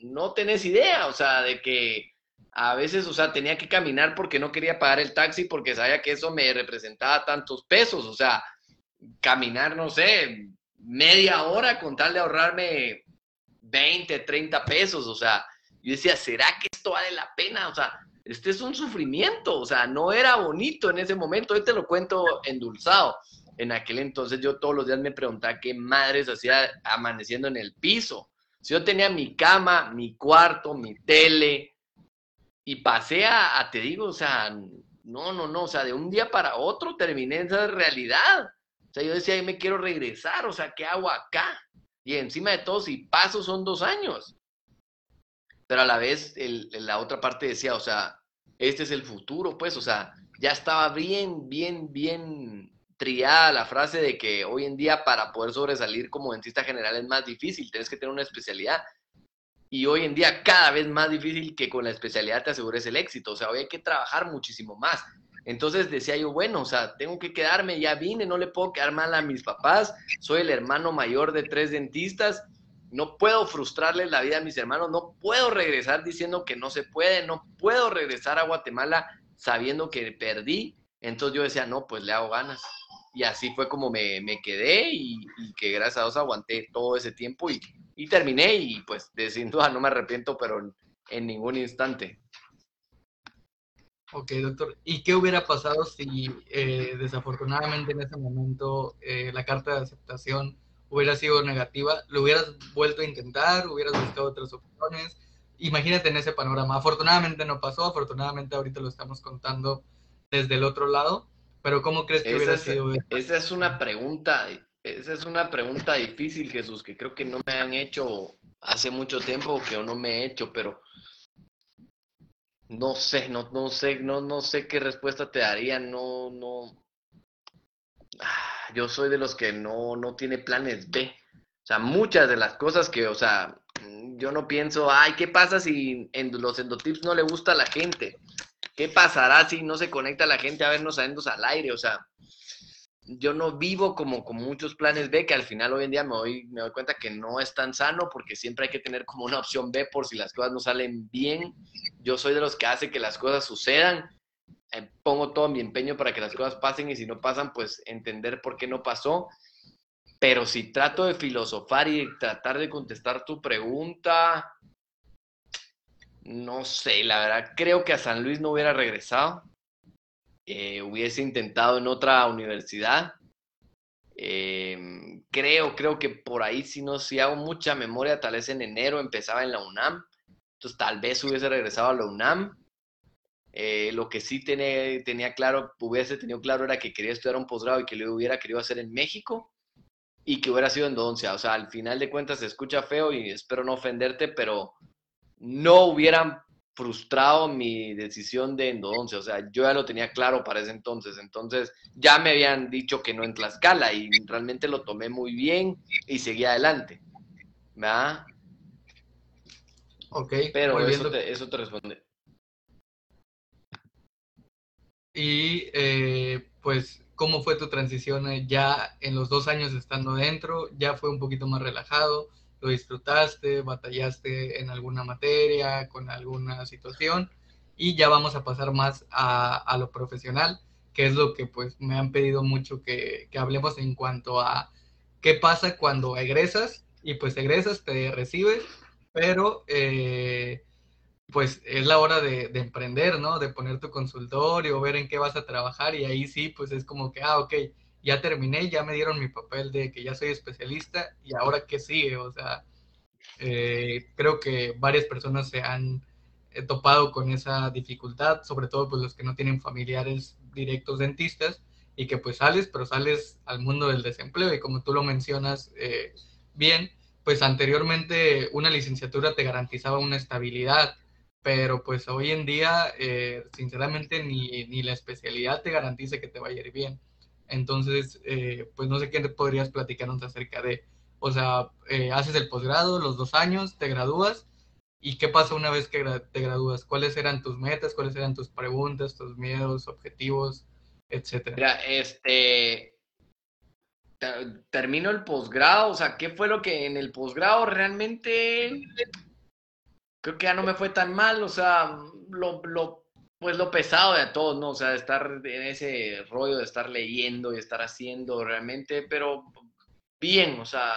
no tenés idea, o sea, de que a veces, o sea, tenía que caminar porque no quería pagar el taxi porque sabía que eso me representaba tantos pesos, o sea, caminar, no sé, media hora con tal de ahorrarme 20, 30 pesos, o sea, yo decía, ¿será que esto vale la pena? O sea, este es un sufrimiento, o sea, no era bonito en ese momento, hoy te lo cuento endulzado. En aquel entonces yo todos los días me preguntaba qué madres hacía amaneciendo en el piso. Si yo tenía mi cama, mi cuarto, mi tele, y pasé a, te digo, o sea, no, no, no, o sea, de un día para otro terminé esa realidad. O sea, yo decía, me quiero regresar, o sea, ¿qué hago acá? Y encima de todo, si paso son dos años pero a la vez la otra parte decía, o sea, este es el futuro, pues, o sea, ya estaba bien, bien, bien triada la frase de que hoy en día para poder sobresalir como dentista general es más difícil, tienes que tener una especialidad. Y hoy en día cada vez más difícil que con la especialidad te asegures el éxito, o sea, hoy hay que trabajar muchísimo más. Entonces decía yo, bueno, o sea, tengo que quedarme, ya vine, no le puedo quedar mal a mis papás, soy el hermano mayor de tres dentistas, no puedo frustrarles la vida a mis hermanos, no puedo regresar diciendo que no se puede, no puedo regresar a Guatemala sabiendo que perdí. Entonces yo decía, no, pues le hago ganas. Y así fue como me, quedé y, que gracias a Dios aguanté todo ese tiempo y, terminé y pues de sin duda no me arrepiento, pero en, ningún instante. Ok, doctor. ¿Y qué hubiera pasado si eh, desafortunadamente en ese momento eh, la carta de aceptación hubiera sido negativa, lo hubieras vuelto a intentar, hubieras buscado otras opciones. Imagínate en ese panorama. Afortunadamente no pasó, afortunadamente ahorita lo estamos contando desde el otro lado, pero ¿cómo crees que hubiera sido? Esa es una pregunta, esa es una pregunta difícil, Jesús, que creo que no me han hecho hace mucho tiempo que no me he hecho, pero no sé, no, no sé, no, no sé qué respuesta te daría, no, no. Ah yo soy de los que no, no tiene planes B. O sea, muchas de las cosas que, o sea, yo no pienso, ay, ¿qué pasa si en los endotips no le gusta a la gente? ¿Qué pasará si no se conecta la gente a vernos a al aire? O sea, yo no vivo como con muchos planes B, que al final hoy en día me doy, me doy cuenta que no es tan sano porque siempre hay que tener como una opción B por si las cosas no salen bien. Yo soy de los que hace que las cosas sucedan. Eh, pongo todo mi empeño para que las cosas pasen y si no pasan, pues entender por qué no pasó. Pero si trato de filosofar y tratar de contestar tu pregunta, no sé, la verdad, creo que a San Luis no hubiera regresado. Eh, hubiese intentado en otra universidad. Em, creo, creo que por ahí, si no, si hago mucha memoria, tal vez en enero empezaba en la UNAM. Entonces, tal vez hubiese regresado a la UNAM. Eh, lo que sí tenía, claro, hubiese tenido claro era que quería estudiar un posgrado y que lo hubiera querido hacer en México y que hubiera sido en Doncia. O sea, al final de cuentas se escucha feo y espero no ofenderte, pero no hubieran frustrado mi decisión de endodoncia. O sea, yo ya lo tenía claro para ese entonces. Entonces, ya me habían dicho que no en Tlaxcala y realmente lo tomé muy bien y seguí adelante. ¿Verdad? Ok. Pero eso te, eso te responde. Y eh, pues, ¿cómo fue tu transición ya en los dos años estando dentro? ¿Ya fue un poquito más relajado? Lo disfrutaste, batallaste en alguna materia, con alguna situación, y ya vamos a pasar más a, lo profesional, que es lo que pues me han pedido mucho que, hablemos en cuanto a qué pasa cuando egresas, y pues egresas, te recibes, pero eh, pues es la hora de, de, emprender, ¿no? De poner tu consultorio, ver en qué vas a trabajar, y ahí sí, pues es como que, ah, ok, ya terminé, ya me dieron mi papel de que ya soy especialista y ahora qué sigue, o sea, eh, creo que varias personas se han eh, topado con esa dificultad, sobre todo pues los que no tienen familiares directos dentistas y que pues sales, pero sales al mundo del desempleo y como tú lo mencionas eh, bien, pues anteriormente una licenciatura te garantizaba una estabilidad, pero pues hoy en día sinceramente ni, ni la especialidad te garantiza que te vaya a ir bien. Entonces, eh, pues no sé qué podrías platicarnos acerca de, o sea, eh, haces el posgrado, los dos años, te gradúas, ¿y qué pasa una vez que te gradúas? ¿Cuáles eran tus metas? ¿Cuáles eran tus preguntas, tus miedos, objetivos, etcétera? Mira, este, termino el posgrado, o sea, ¿qué fue lo que en el posgrado realmente creo que ya no me fue tan mal, o sea, lo, lo pues lo pesado de todos, ¿no? O sea, estar en ese rollo de estar leyendo y estar haciendo realmente, pero bien, o sea,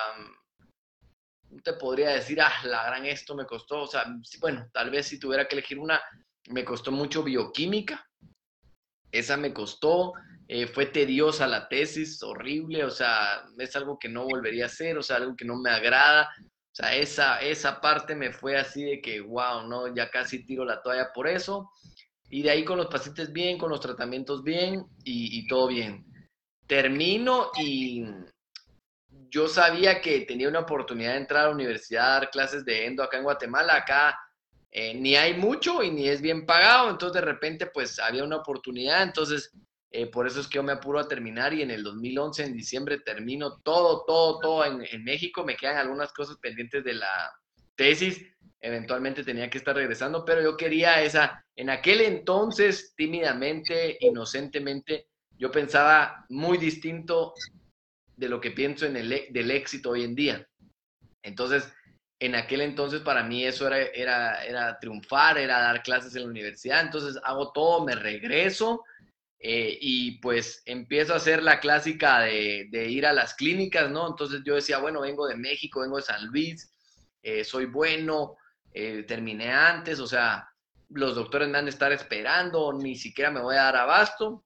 te podría decir, ah, la gran esto me costó, o sea, bueno, tal vez si tuviera que elegir una, me costó mucho bioquímica, esa me costó, eh, fue tediosa la tesis, horrible, o sea, es algo que no volvería a hacer, o sea, algo que no me agrada, o sea, esa, esa parte me fue así de que, wow, no, ya casi tiro la toalla por eso. Y de ahí con los pacientes bien, con los tratamientos bien y, todo bien. Termino y yo sabía que tenía una oportunidad de entrar a la universidad a dar clases de endo acá en Guatemala. Acá eh, ni hay mucho y ni es bien pagado, entonces de repente pues había una oportunidad, entonces eh, por eso es que yo me apuro a terminar y en el 2011, en diciembre, termino todo, todo, todo en, en México. Me quedan algunas cosas pendientes de la tesis, eventualmente tenía que estar regresando, pero yo quería esa, en aquel entonces, tímidamente, inocentemente, yo pensaba muy distinto de lo que pienso en el, del éxito hoy en día. Entonces, en aquel entonces para mí eso era, era, era triunfar, era dar clases en la universidad, entonces hago todo, me regreso eh, y pues empiezo a hacer la clásica de, de, ir a las clínicas, ¿no? Entonces yo decía, bueno, vengo de México, vengo de San Luis, eh, soy bueno, eh, terminé antes, o sea, los doctores me han de estar esperando, ni siquiera me voy a dar abasto.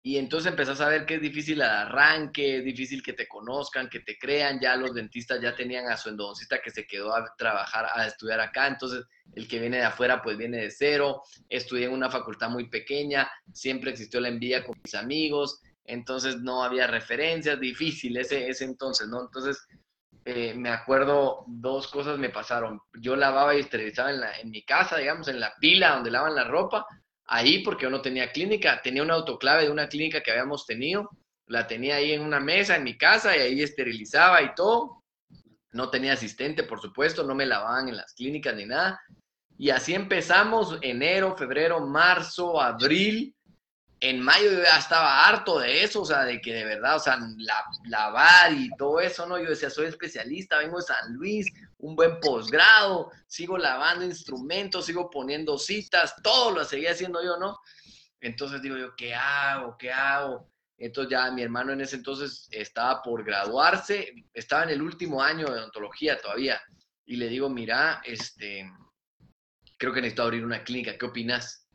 Y entonces empezás a ver que es difícil el arranque, es difícil que te conozcan, que te crean. Ya los dentistas ya tenían a su endodoncista que se quedó a trabajar, a estudiar acá. Entonces, el que viene de afuera, pues viene de cero. Estudié en una facultad muy pequeña, siempre existió la envidia con mis amigos. Entonces, no había referencias, difícil ese, ese entonces, ¿no? Entonces, eh, me acuerdo dos cosas me pasaron. Yo lavaba y esterilizaba en, en mi casa, digamos, en la pila donde lavan la ropa, ahí porque yo no tenía clínica, tenía una autoclave de una clínica que habíamos tenido, La tenía ahí en una mesa en mi casa y ahí esterilizaba y todo. No tenía asistente, por supuesto, no me lavaban en las clínicas ni nada. Y así empezamos enero, febrero, marzo, abril. En mayo yo ya estaba harto de eso, o sea, de que de verdad, o sea, la, lavar y todo eso, ¿no? Yo decía, soy especialista, vengo de San Luis, un buen posgrado, sigo lavando instrumentos, sigo poniendo citas, todo lo seguía haciendo yo, ¿no? Entonces digo yo, ¿qué hago? ¿Qué hago? Entonces ya mi hermano en ese entonces estaba por graduarse, estaba en el último año de odontología todavía. Y le digo, mira, este, creo que necesito abrir una clínica, ¿qué opinas?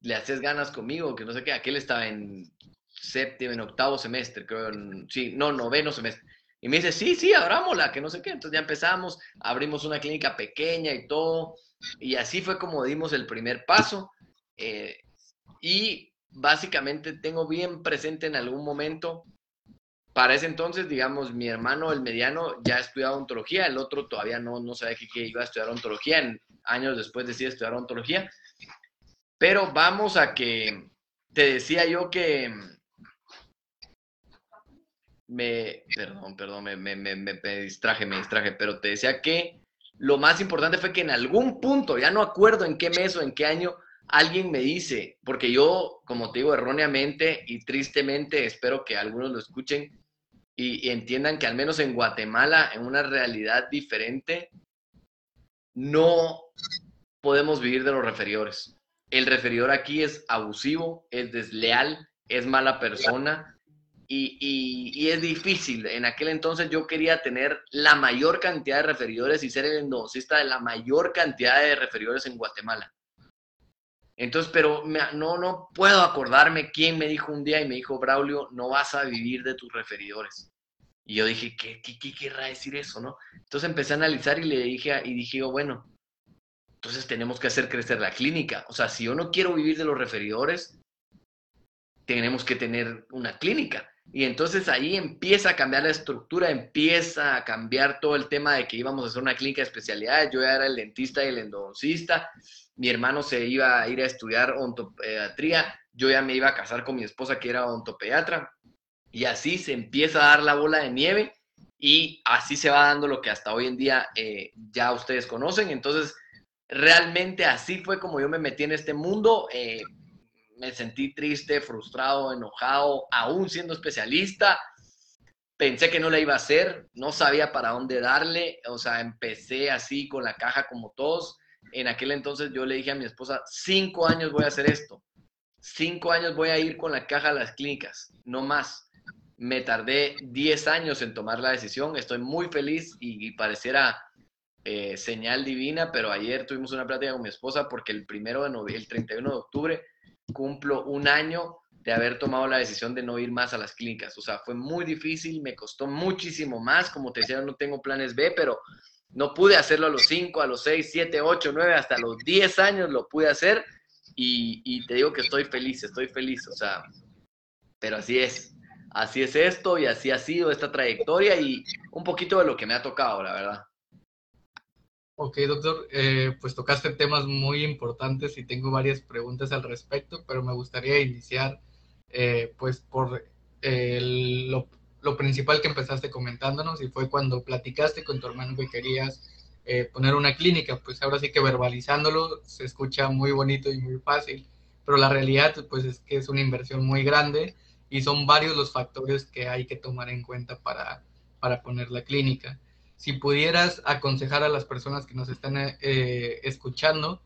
¿Le haces ganas conmigo? Que no sé qué, aquel estaba en séptimo, en octavo semestre, creo, sí, no, noveno semestre. Y me dice, sí, sí, abrámosla, que no sé qué. Entonces ya empezamos, abrimos una clínica pequeña y todo. Y así fue como dimos el primer paso. Eh, y básicamente tengo bien presente en algún momento. Para ese entonces, digamos, mi hermano, el mediano, ya estudiaba ontología, el otro todavía no, no sabía que, iba a estudiar ontología, en, años después decide estudiar ontología. Pero vamos a que, te decía yo que, me, perdón, perdón, me, me, me, me, distraje, me distraje, pero te decía que lo más importante fue que en algún punto, ya no acuerdo en qué mes o en qué año, alguien me dice, porque yo, como te digo, erróneamente y tristemente, espero que algunos lo escuchen y, entiendan que al menos en Guatemala, en una realidad diferente, no podemos vivir de los referidores. El referidor aquí es abusivo, es desleal, es mala persona y, y, es difícil. En aquel entonces yo quería tener la mayor cantidad de referidores y ser el endodoncista de la mayor cantidad de referidores en Guatemala. Entonces, pero no, no puedo acordarme quién me dijo un día y me dijo, Braulio, no vas a vivir de tus referidores. Y yo dije, ¿qué, qué, qué querrá decir eso, no? Entonces empecé a analizar y le dije, y dije, bueno, entonces tenemos que hacer crecer la clínica. O sea, si yo no quiero vivir de los referidores, tenemos que tener una clínica. Y entonces ahí empieza a cambiar la estructura, empieza a cambiar todo el tema de que íbamos a hacer una clínica de especialidades. Yo ya era el dentista y el endodoncista mi hermano se iba a ir a estudiar ontopediatría, yo ya me iba a casar con mi esposa que era ontopediatra, y así se empieza a dar la bola de nieve y así se va dando lo que hasta hoy en día eh, ya ustedes conocen. Entonces, realmente así fue como yo me metí en este mundo. Eh, me sentí triste, frustrado, enojado, aún siendo especialista. Pensé que no la iba a hacer, no sabía para dónde darle, o sea, empecé así con la caja como todos en aquel entonces yo le dije a mi esposa, cinco años voy a hacer esto, cinco años voy a ir con la caja a las clínicas, no más. Me tardé diez años en tomar la decisión, estoy muy feliz y, pareciera eh, señal divina, pero ayer tuvimos una plática con mi esposa porque el primero de el 31 de octubre cumplo un año de haber tomado la decisión de no ir más a las clínicas. O sea, fue muy difícil, me costó muchísimo más, como te decía, no tengo planes B, pero no pude hacerlo a los 5, a los 6, 7, 8, 9, hasta los 10 años lo pude hacer y, te digo que estoy feliz, estoy feliz, o sea, pero así es, así es esto y así ha sido esta trayectoria y un poquito de lo que me ha tocado, la verdad. Ok, doctor, eh, pues tocaste temas muy importantes y tengo varias preguntas al respecto, pero me gustaría iniciar eh, pues por el, lo, lo principal que empezaste comentándonos y fue cuando platicaste con tu hermano que querías eh, poner una clínica, pues ahora sí que verbalizándolo se escucha muy bonito y muy fácil, pero la realidad pues es que es una inversión muy grande y son varios los factores que hay que tomar en cuenta para, para poner la clínica. Si pudieras aconsejar a las personas que nos están eh, escuchando,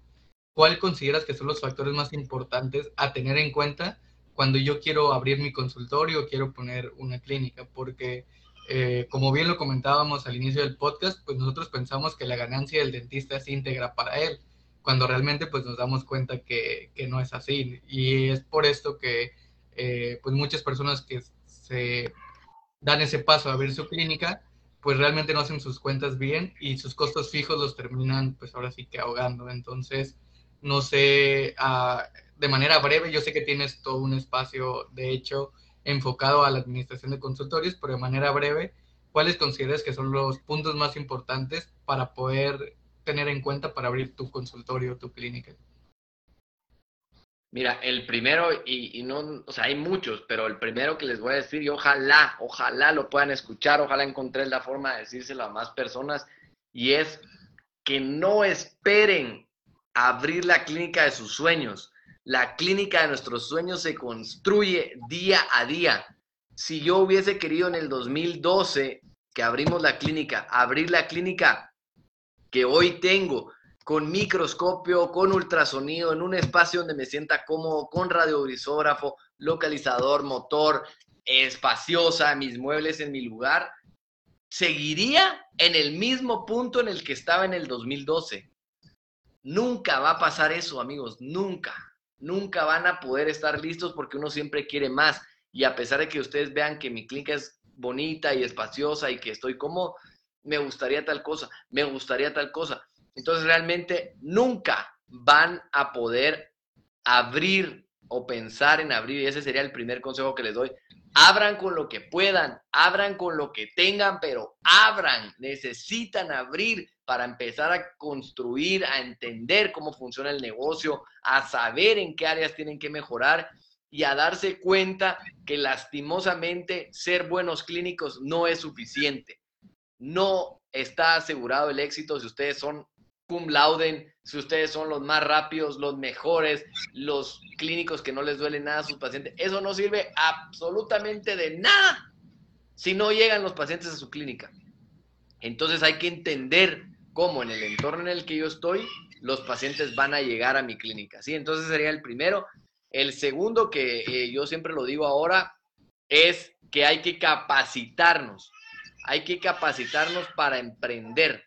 ¿cuál consideras que son los factores más importantes a tener en cuenta cuando yo quiero abrir mi consultorio, quiero poner una clínica, porque eh, como bien lo comentábamos al inicio del podcast, pues nosotros pensamos que la ganancia del dentista es íntegra para él, cuando realmente pues nos damos cuenta que, que no es así. Y es por esto que eh, pues muchas personas que se dan ese paso a abrir su clínica, pues realmente no hacen sus cuentas bien y sus costos fijos los terminan pues ahora sí que ahogando. Entonces, no sé, uh, de manera breve, yo sé que tienes todo un espacio, de hecho, enfocado a la administración de consultorios, pero de manera breve, ¿cuáles consideras que son los puntos más importantes para poder tener en cuenta para abrir tu consultorio, tu clínica? Mira, el primero, y, no, o sea, hay muchos, pero el primero que les voy a decir, y ojalá, ojalá lo puedan escuchar, ojalá encontré la forma de decírselo a más personas, y es que no esperen abrir la clínica de sus sueños. La clínica de nuestros sueños se construye día a día. Si yo hubiese querido en el 2012 que abrimos la clínica, abrir la clínica que hoy tengo, con microscopio, con ultrasonido, en un espacio donde me sienta cómodo, con radiobrisógrafo, localizador, motor, espaciosa, mis muebles en mi lugar, seguiría en el mismo punto en el que estaba en el 2012. Nunca va a pasar eso, amigos, nunca. Nunca van a poder estar listos porque uno siempre quiere más. Y a pesar de que ustedes vean que mi clínica es bonita y espaciosa y que estoy como, me gustaría tal cosa, me gustaría tal cosa entonces realmente nunca van a poder abrir o pensar en abrir, y ese sería el primer consejo que les doy. Abran con lo que puedan, abran con lo que tengan, pero abran, necesitan abrir para empezar a construir, a entender cómo funciona el negocio, a saber en qué áreas tienen que mejorar y a darse cuenta que lastimosamente ser buenos clínicos no es suficiente. No está asegurado el éxito si ustedes son cum lauden, si ustedes son los más rápidos, los mejores, los clínicos que no les duele nada a sus pacientes. Eso no sirve absolutamente de nada si no llegan los pacientes a su clínica. Entonces hay que entender cómo en el entorno en el que yo estoy, los pacientes van a llegar a mi clínica. ¿sí? Entonces sería el primero. El segundo, que eh, yo siempre lo digo ahora, es que hay que capacitarnos. Hay que capacitarnos para emprender.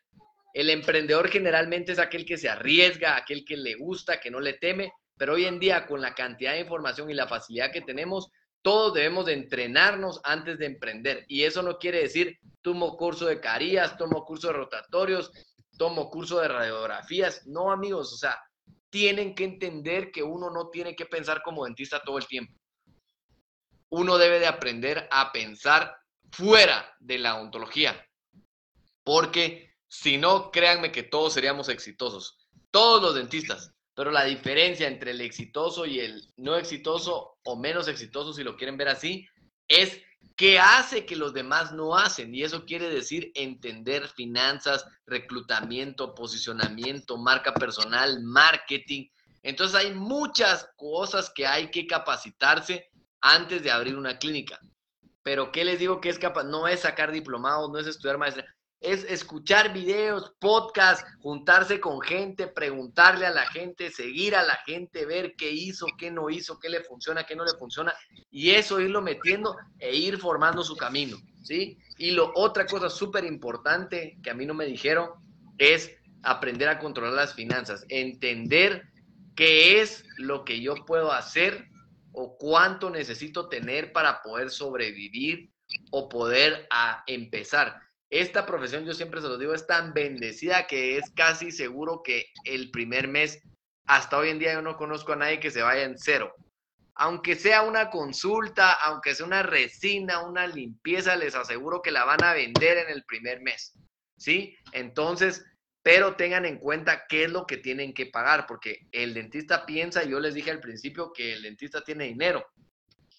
El emprendedor generalmente es aquel que se arriesga, aquel que le gusta, que no le teme, pero hoy en día con la cantidad de información y la facilidad que tenemos, todos debemos de entrenarnos antes de emprender. Y eso no quiere decir tomo curso de carías, tomo curso de rotatorios, tomo curso de radiografías. No, amigos, o sea, tienen que entender que uno no tiene que pensar como dentista todo el tiempo. Uno debe de aprender a pensar fuera de la ontología, porque si no, créanme que todos seríamos exitosos. Todos los dentistas. Pero la diferencia entre el exitoso y el no exitoso o menos exitoso, si lo quieren ver así, es qué hace que los demás no hacen. Y eso quiere decir entender finanzas, reclutamiento, posicionamiento, marca personal, marketing. Entonces hay muchas cosas que hay que capacitarse antes de abrir una clínica. Pero ¿qué les digo que es capaz? No es sacar diplomados, no es estudiar maestría es escuchar videos, podcast, juntarse con gente, preguntarle a la gente, seguir a la gente, ver qué hizo, qué no hizo, qué le funciona, qué no le funciona, y eso irlo metiendo e ir formando su camino, ¿sí? Y lo otra cosa súper importante que a mí no me dijeron es aprender a controlar las finanzas, entender qué es lo que yo puedo hacer o cuánto necesito tener para poder sobrevivir o poder a empezar esta profesión, yo siempre se lo digo, es tan bendecida que es casi seguro que el primer mes, hasta hoy en día yo no conozco a nadie que se vaya en cero. Aunque sea una consulta, aunque sea una resina, una limpieza, les aseguro que la van a vender en el primer mes. ¿Sí? Entonces, pero tengan en cuenta qué es lo que tienen que pagar, porque el dentista piensa, yo les dije al principio que el dentista tiene dinero,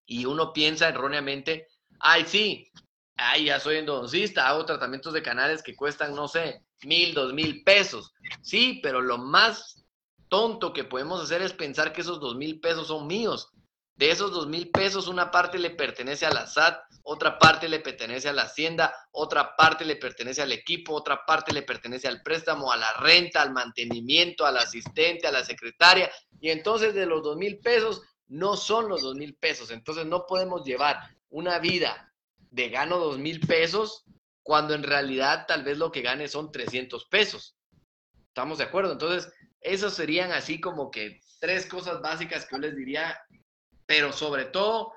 y uno piensa erróneamente, ay, sí, ay, ya soy endodoncista, hago tratamientos de canales que cuestan, no sé, mil, dos mil pesos. Sí, pero lo más tonto que podemos hacer es pensar que esos dos mil pesos son míos. De esos dos mil pesos, una parte le pertenece a la SAT, otra parte le pertenece a la Hacienda, otra parte le pertenece al equipo, otra parte le pertenece al préstamo, a la renta, al mantenimiento, al asistente, a la secretaria. Y entonces de los dos mil pesos no son los dos mil pesos. Entonces no podemos llevar una vida de gano dos mil pesos cuando en realidad tal vez lo que gane son 300 pesos. ¿Estamos de acuerdo? Entonces, esos serían así como que tres cosas básicas que yo les diría, pero sobre todo,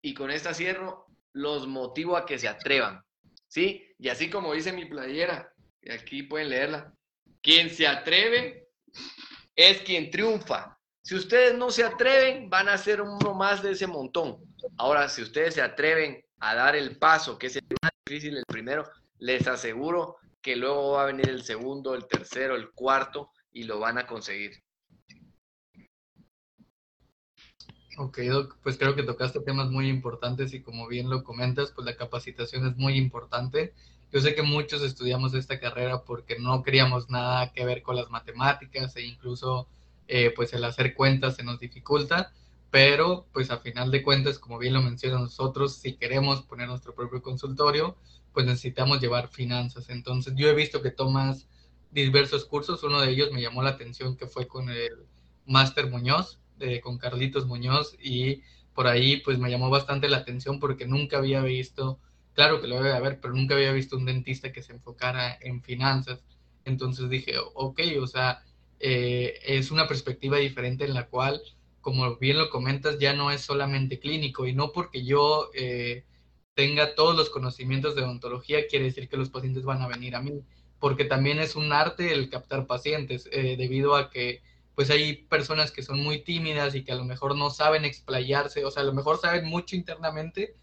y con esta cierro, los motivo a que se atrevan, ¿sí? Y así como dice mi playera, y aquí pueden leerla, quien se atreve es quien triunfa. Si ustedes no se atreven, van a ser uno más de ese montón. Ahora, si ustedes se atreven a dar el paso, que es el más difícil, el primero, les aseguro que luego va a venir el segundo, el tercero, el cuarto y lo van a conseguir. Ok, Doc, pues creo que tocaste temas muy importantes y como bien lo comentas, pues la capacitación es muy importante. Yo sé que muchos estudiamos esta carrera porque no queríamos nada que ver con las matemáticas e incluso eh, pues el hacer cuentas se nos dificulta, pero pues a final de cuentas, como bien lo mencionan nosotros, si queremos poner nuestro propio consultorio, pues necesitamos llevar finanzas. Entonces yo he visto que tomas diversos cursos, uno de ellos me llamó la atención que fue con el Máster Muñoz, de, con Carlitos Muñoz, y por ahí pues me llamó bastante la atención porque nunca había visto, claro que lo debe haber, pero nunca había visto un dentista que se enfocara en finanzas. Entonces dije, ok, o sea, eh, es una perspectiva diferente en la cual, como bien lo comentas, ya no es solamente clínico y no porque yo eh, tenga todos los conocimientos de odontología quiere decir que los pacientes van a venir a mí, porque también es un arte el captar pacientes, eh, debido a que pues hay personas que son muy tímidas y que a lo mejor no saben explayarse, o sea, a lo mejor saben mucho internamente,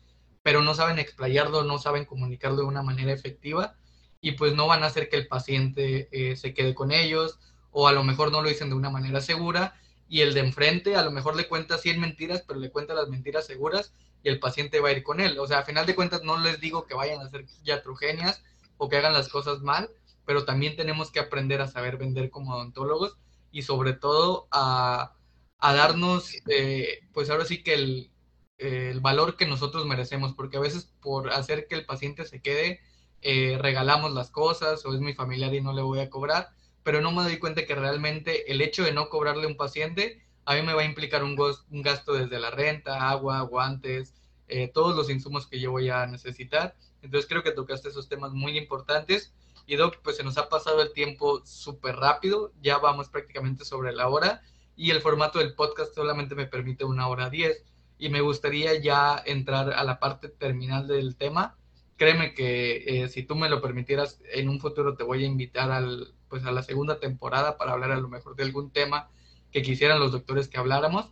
pero no saben explayarlo, no saben comunicarlo de una manera efectiva y pues no van a hacer que el paciente se quede con ellos o a lo mejor no lo dicen de una manera segura y el de enfrente a lo mejor le cuenta 100 mentiras, pero le cuenta las mentiras seguras y el paciente va a ir con él. O sea, a final de cuentas no les digo que vayan a ser yatrogenias o que hagan las cosas mal, pero también tenemos que aprender a saber vender como odontólogos y sobre todo a, darnos, eh, pues ahora sí que el, el, valor que nosotros merecemos, porque a veces por hacer que el paciente se quede, eh, regalamos las cosas o es mi familiar y no le voy a cobrar pero no me doy cuenta que realmente el hecho de no cobrarle un paciente a mí me va a implicar un, gasto desde la renta, agua, guantes, eh, todos los insumos que yo voy a necesitar. Entonces creo que tocaste esos temas muy importantes. Y Doc, pues se nos ha pasado el tiempo súper rápido, ya vamos prácticamente sobre la hora y el formato del podcast solamente me permite una hora diez y me gustaría ya entrar a la parte terminal del tema. Créeme que eh, si tú me lo permitieras, en un futuro te voy a invitar al, pues a la segunda temporada para hablar a lo mejor de algún tema que quisieran los doctores que habláramos,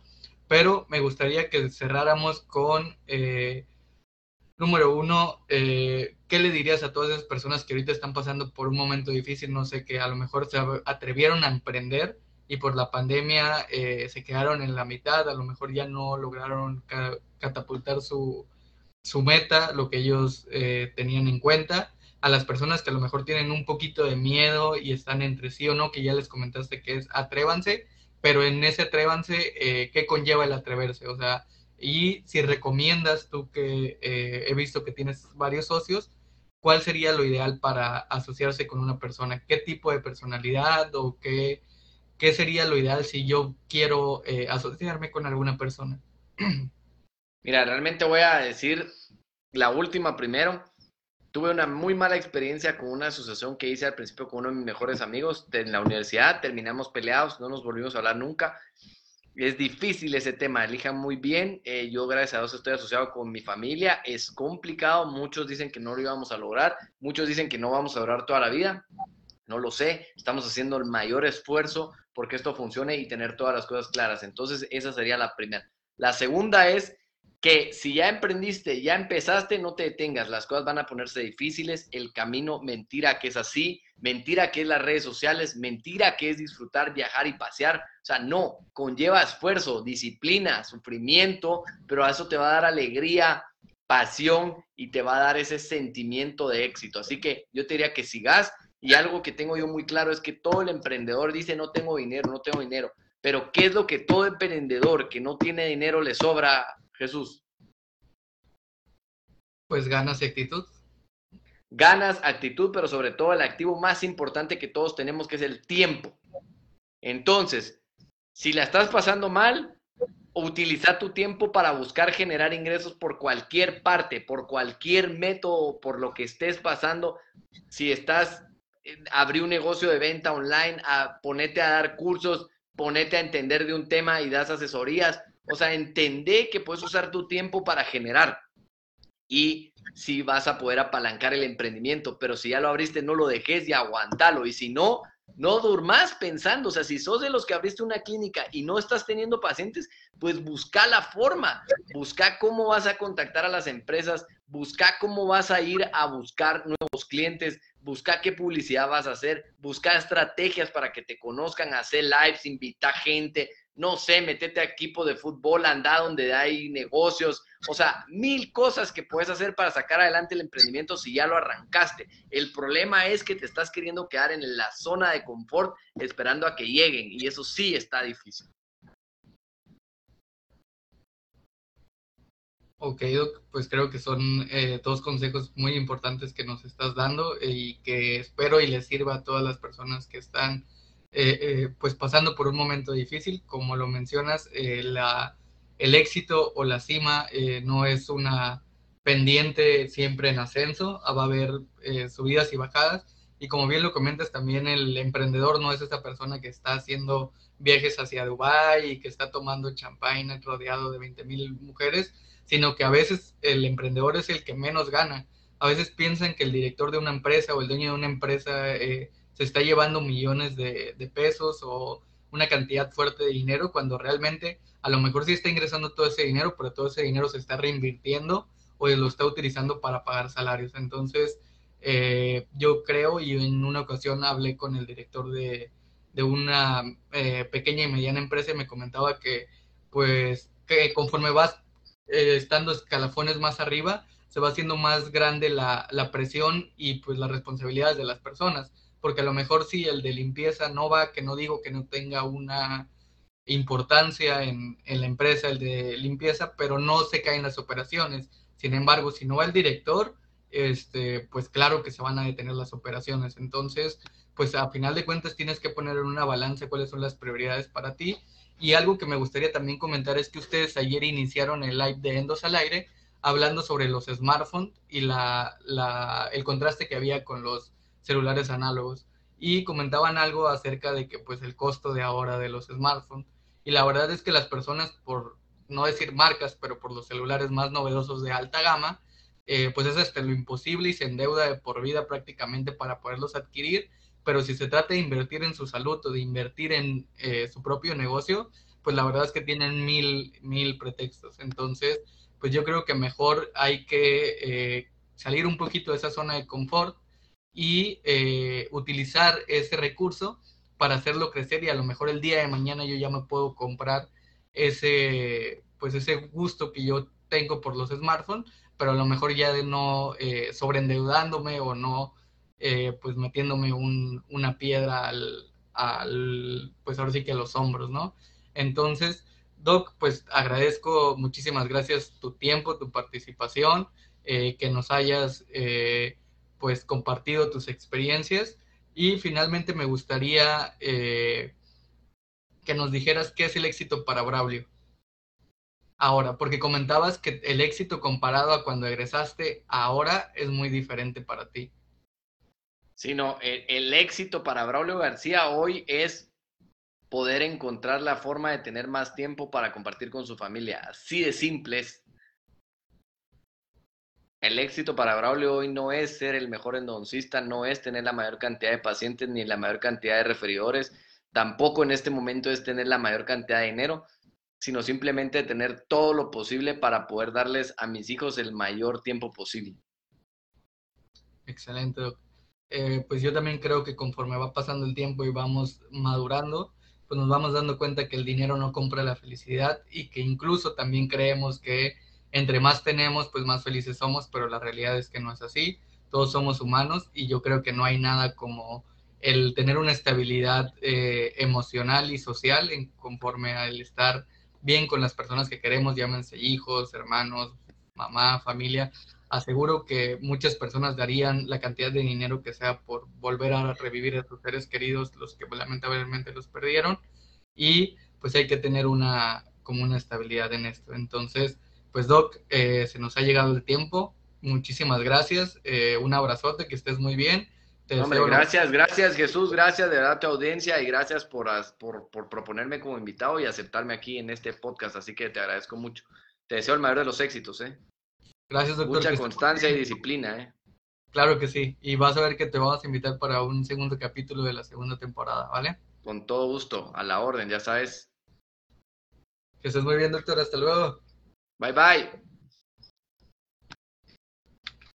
pero me gustaría que cerráramos con, eh, número uno, eh, ¿qué le dirías a todas esas personas que ahorita están pasando por un momento difícil? No sé, que a lo mejor se atrevieron a emprender y por la pandemia eh, se quedaron en la mitad, a lo mejor ya no lograron catapultar su, su, meta, lo que ellos tenían en cuenta a las personas que a lo mejor tienen un poquito de miedo y están entre sí o no, que ya les comentaste que es atrévanse, pero en ese atrévanse, eh, ¿qué conlleva el atreverse? O sea, y si recomiendas tú que eh, he visto que tienes varios socios, ¿cuál sería lo ideal para asociarse con una persona? ¿Qué tipo de personalidad o qué, qué sería lo ideal si yo quiero eh, asociarme con alguna persona? Mira, realmente voy a decir la última primero tuve una muy mala experiencia con una asociación que hice al principio con uno de mis mejores amigos en la universidad. Terminamos peleados, no nos volvimos a hablar nunca. Es difícil ese tema, elijan muy bien. Eh, yo, gracias a Dios, estoy asociado con mi familia. Es complicado, muchos dicen que no lo íbamos a lograr, muchos dicen que no vamos a lograr toda la vida. No lo sé, estamos haciendo el mayor esfuerzo porque esto funcione y tener todas las cosas claras. Entonces, esa sería la primera. La segunda es que si ya emprendiste, ya empezaste, no te detengas, las cosas van a ponerse difíciles, el camino, mentira que es así, mentira que es las redes sociales, mentira que es disfrutar, viajar y pasear, o sea, no, conlleva esfuerzo, disciplina, sufrimiento, pero a eso te va a dar alegría, pasión y te va a dar ese sentimiento de éxito. Así que yo te diría que sigas. Y algo que tengo yo muy claro es que todo el emprendedor dice no tengo dinero, no tengo dinero, pero ¿qué es lo que todo emprendedor que no tiene dinero le sobra Jesús? Pues ganas y actitud. Ganas, actitud, pero sobre todo el activo más importante que todos tenemos, que es el tiempo. Entonces, si la estás pasando mal, utiliza tu tiempo para buscar generar ingresos por cualquier parte, por cualquier método, por lo que estés pasando. Si estás, eh, abrí un negocio de venta online, a, ponete a dar cursos, ponete a entender de un tema y das asesorías, o sea, entendé que puedes usar tu tiempo para generar y si vas a poder apalancar el emprendimiento, pero si ya lo abriste, no lo dejes y aguantalo. Y si no, no durmas pensando, o sea, si sos de los que abriste una clínica y no estás teniendo pacientes, pues busca la forma, busca cómo vas a contactar a las empresas, busca cómo vas a ir a buscar nuevos clientes, busca qué publicidad vas a hacer, busca estrategias para que te conozcan, hacer lives, invita gente, no sé, metete a equipo de fútbol, anda donde hay negocios, o sea, mil cosas que puedes hacer para sacar adelante el emprendimiento si ya lo arrancaste. El problema es que te estás queriendo quedar en la zona de confort esperando a que lleguen y eso sí está difícil. Ok, pues creo que son eh, dos consejos muy importantes que nos estás dando y que espero y les sirva a todas las personas que están eh, eh, pues pasando por un momento difícil. Como lo mencionas, la, el éxito o la cima no es una pendiente siempre en ascenso, va a haber subidas y bajadas. Y como bien lo comentas, también el emprendedor no es esa persona que está haciendo viajes hacia Dubái y que está tomando champagne rodeado de 20 mil mujeres, sino que a veces el emprendedor es el que menos gana. A veces piensan que el director de una empresa o el dueño de una empresa eh, se está llevando millones de, pesos o una cantidad fuerte de dinero, cuando realmente a lo mejor sí está ingresando todo ese dinero, pero todo ese dinero se está reinvirtiendo o lo está utilizando para pagar salarios. Entonces, eh, yo creo, y en una ocasión hablé con el director de, una eh, pequeña y mediana empresa y me comentaba que, pues, que conforme vas eh, estando escalafones más arriba, se va haciendo más grande la, presión y pues las responsabilidades de las personas, porque a lo mejor si el de limpieza no va, que no digo que no tenga una importancia en, la empresa el de limpieza, pero no se caen las operaciones. Sin embargo, si no va el director, este, pues claro que se van a detener las operaciones. Entonces, pues a final de cuentas tienes que poner en una balanza cuáles son las prioridades para ti y algo que me gustaría también comentar es que ustedes ayer iniciaron el live de Endos al aire hablando sobre los smartphones y la, el contraste que había con los celulares análogos. Y comentaban algo acerca de que pues el costo de ahora de los smartphones. Y la verdad es que las personas, por no decir marcas, pero por los celulares más novedosos de alta gama, eh, pues es hasta lo imposible y se endeuda de por vida prácticamente para poderlos adquirir pero si se trata de invertir en su salud o de invertir en eh, su propio negocio, pues la verdad es que tienen mil, mil pretextos. Entonces, pues yo creo que mejor hay que eh, salir un poquito de esa zona de confort y eh, utilizar ese recurso para hacerlo crecer y a lo mejor el día de mañana yo ya me puedo comprar ese, pues ese gusto que yo tengo por los smartphones, pero a lo mejor ya de no sobreendeudándome o no eh, pues metiéndome una piedra al, pues ahora sí que a los hombros, ¿no? Entonces, Doc, pues agradezco muchísimas gracias tu tiempo, tu participación, eh, que nos hayas eh, pues compartido tus experiencias y finalmente me gustaría que nos dijeras qué es el éxito para Braulio. Ahora, porque comentabas que el éxito comparado a cuando egresaste ahora es muy diferente para ti. Sí, no, el, éxito para Braulio García hoy es poder encontrar la forma de tener más tiempo para compartir con su familia. Así de simples. El éxito para Braulio hoy no es ser el mejor endodoncista, no es tener la mayor cantidad de pacientes ni la mayor cantidad de referidores, tampoco en este momento es tener la mayor cantidad de dinero, sino simplemente tener todo lo posible para poder darles a mis hijos el mayor tiempo posible. Excelente. Eh, pues yo también creo que conforme va pasando el tiempo y vamos madurando, pues nos vamos dando cuenta que el dinero no compra la felicidad y que incluso también creemos que entre más tenemos, pues más felices somos, pero la realidad es que no es así. Todos somos humanos y yo creo que no hay nada como el tener una estabilidad eh, emocional y social en, conforme al estar bien con las personas que queremos, llámense hijos, hermanos, mamá, familia, aseguro que muchas personas darían la cantidad de dinero que sea por volver a revivir a sus seres queridos, los que lamentablemente los perdieron, y pues hay que tener una como una estabilidad en esto. Entonces, pues Doc, eh, se nos ha llegado el tiempo. Muchísimas gracias. Eh, un abrazote, que estés muy bien. gracias, gracias Jesús, gracias de verdad a tu audiencia y gracias por, por, por proponerme como invitado y aceptarme aquí en este podcast, así que te agradezco mucho. Te deseo el mayor de los éxitos, ¿eh? Gracias, doctor. Mucha constancia y disciplina, ¿eh? Claro que sí. Y vas a ver que te vamos a invitar para un segundo capítulo de la segunda temporada, ¿vale? Con todo gusto, a la orden, ya sabes. Que estés muy bien, doctor. Hasta luego. Bye, bye.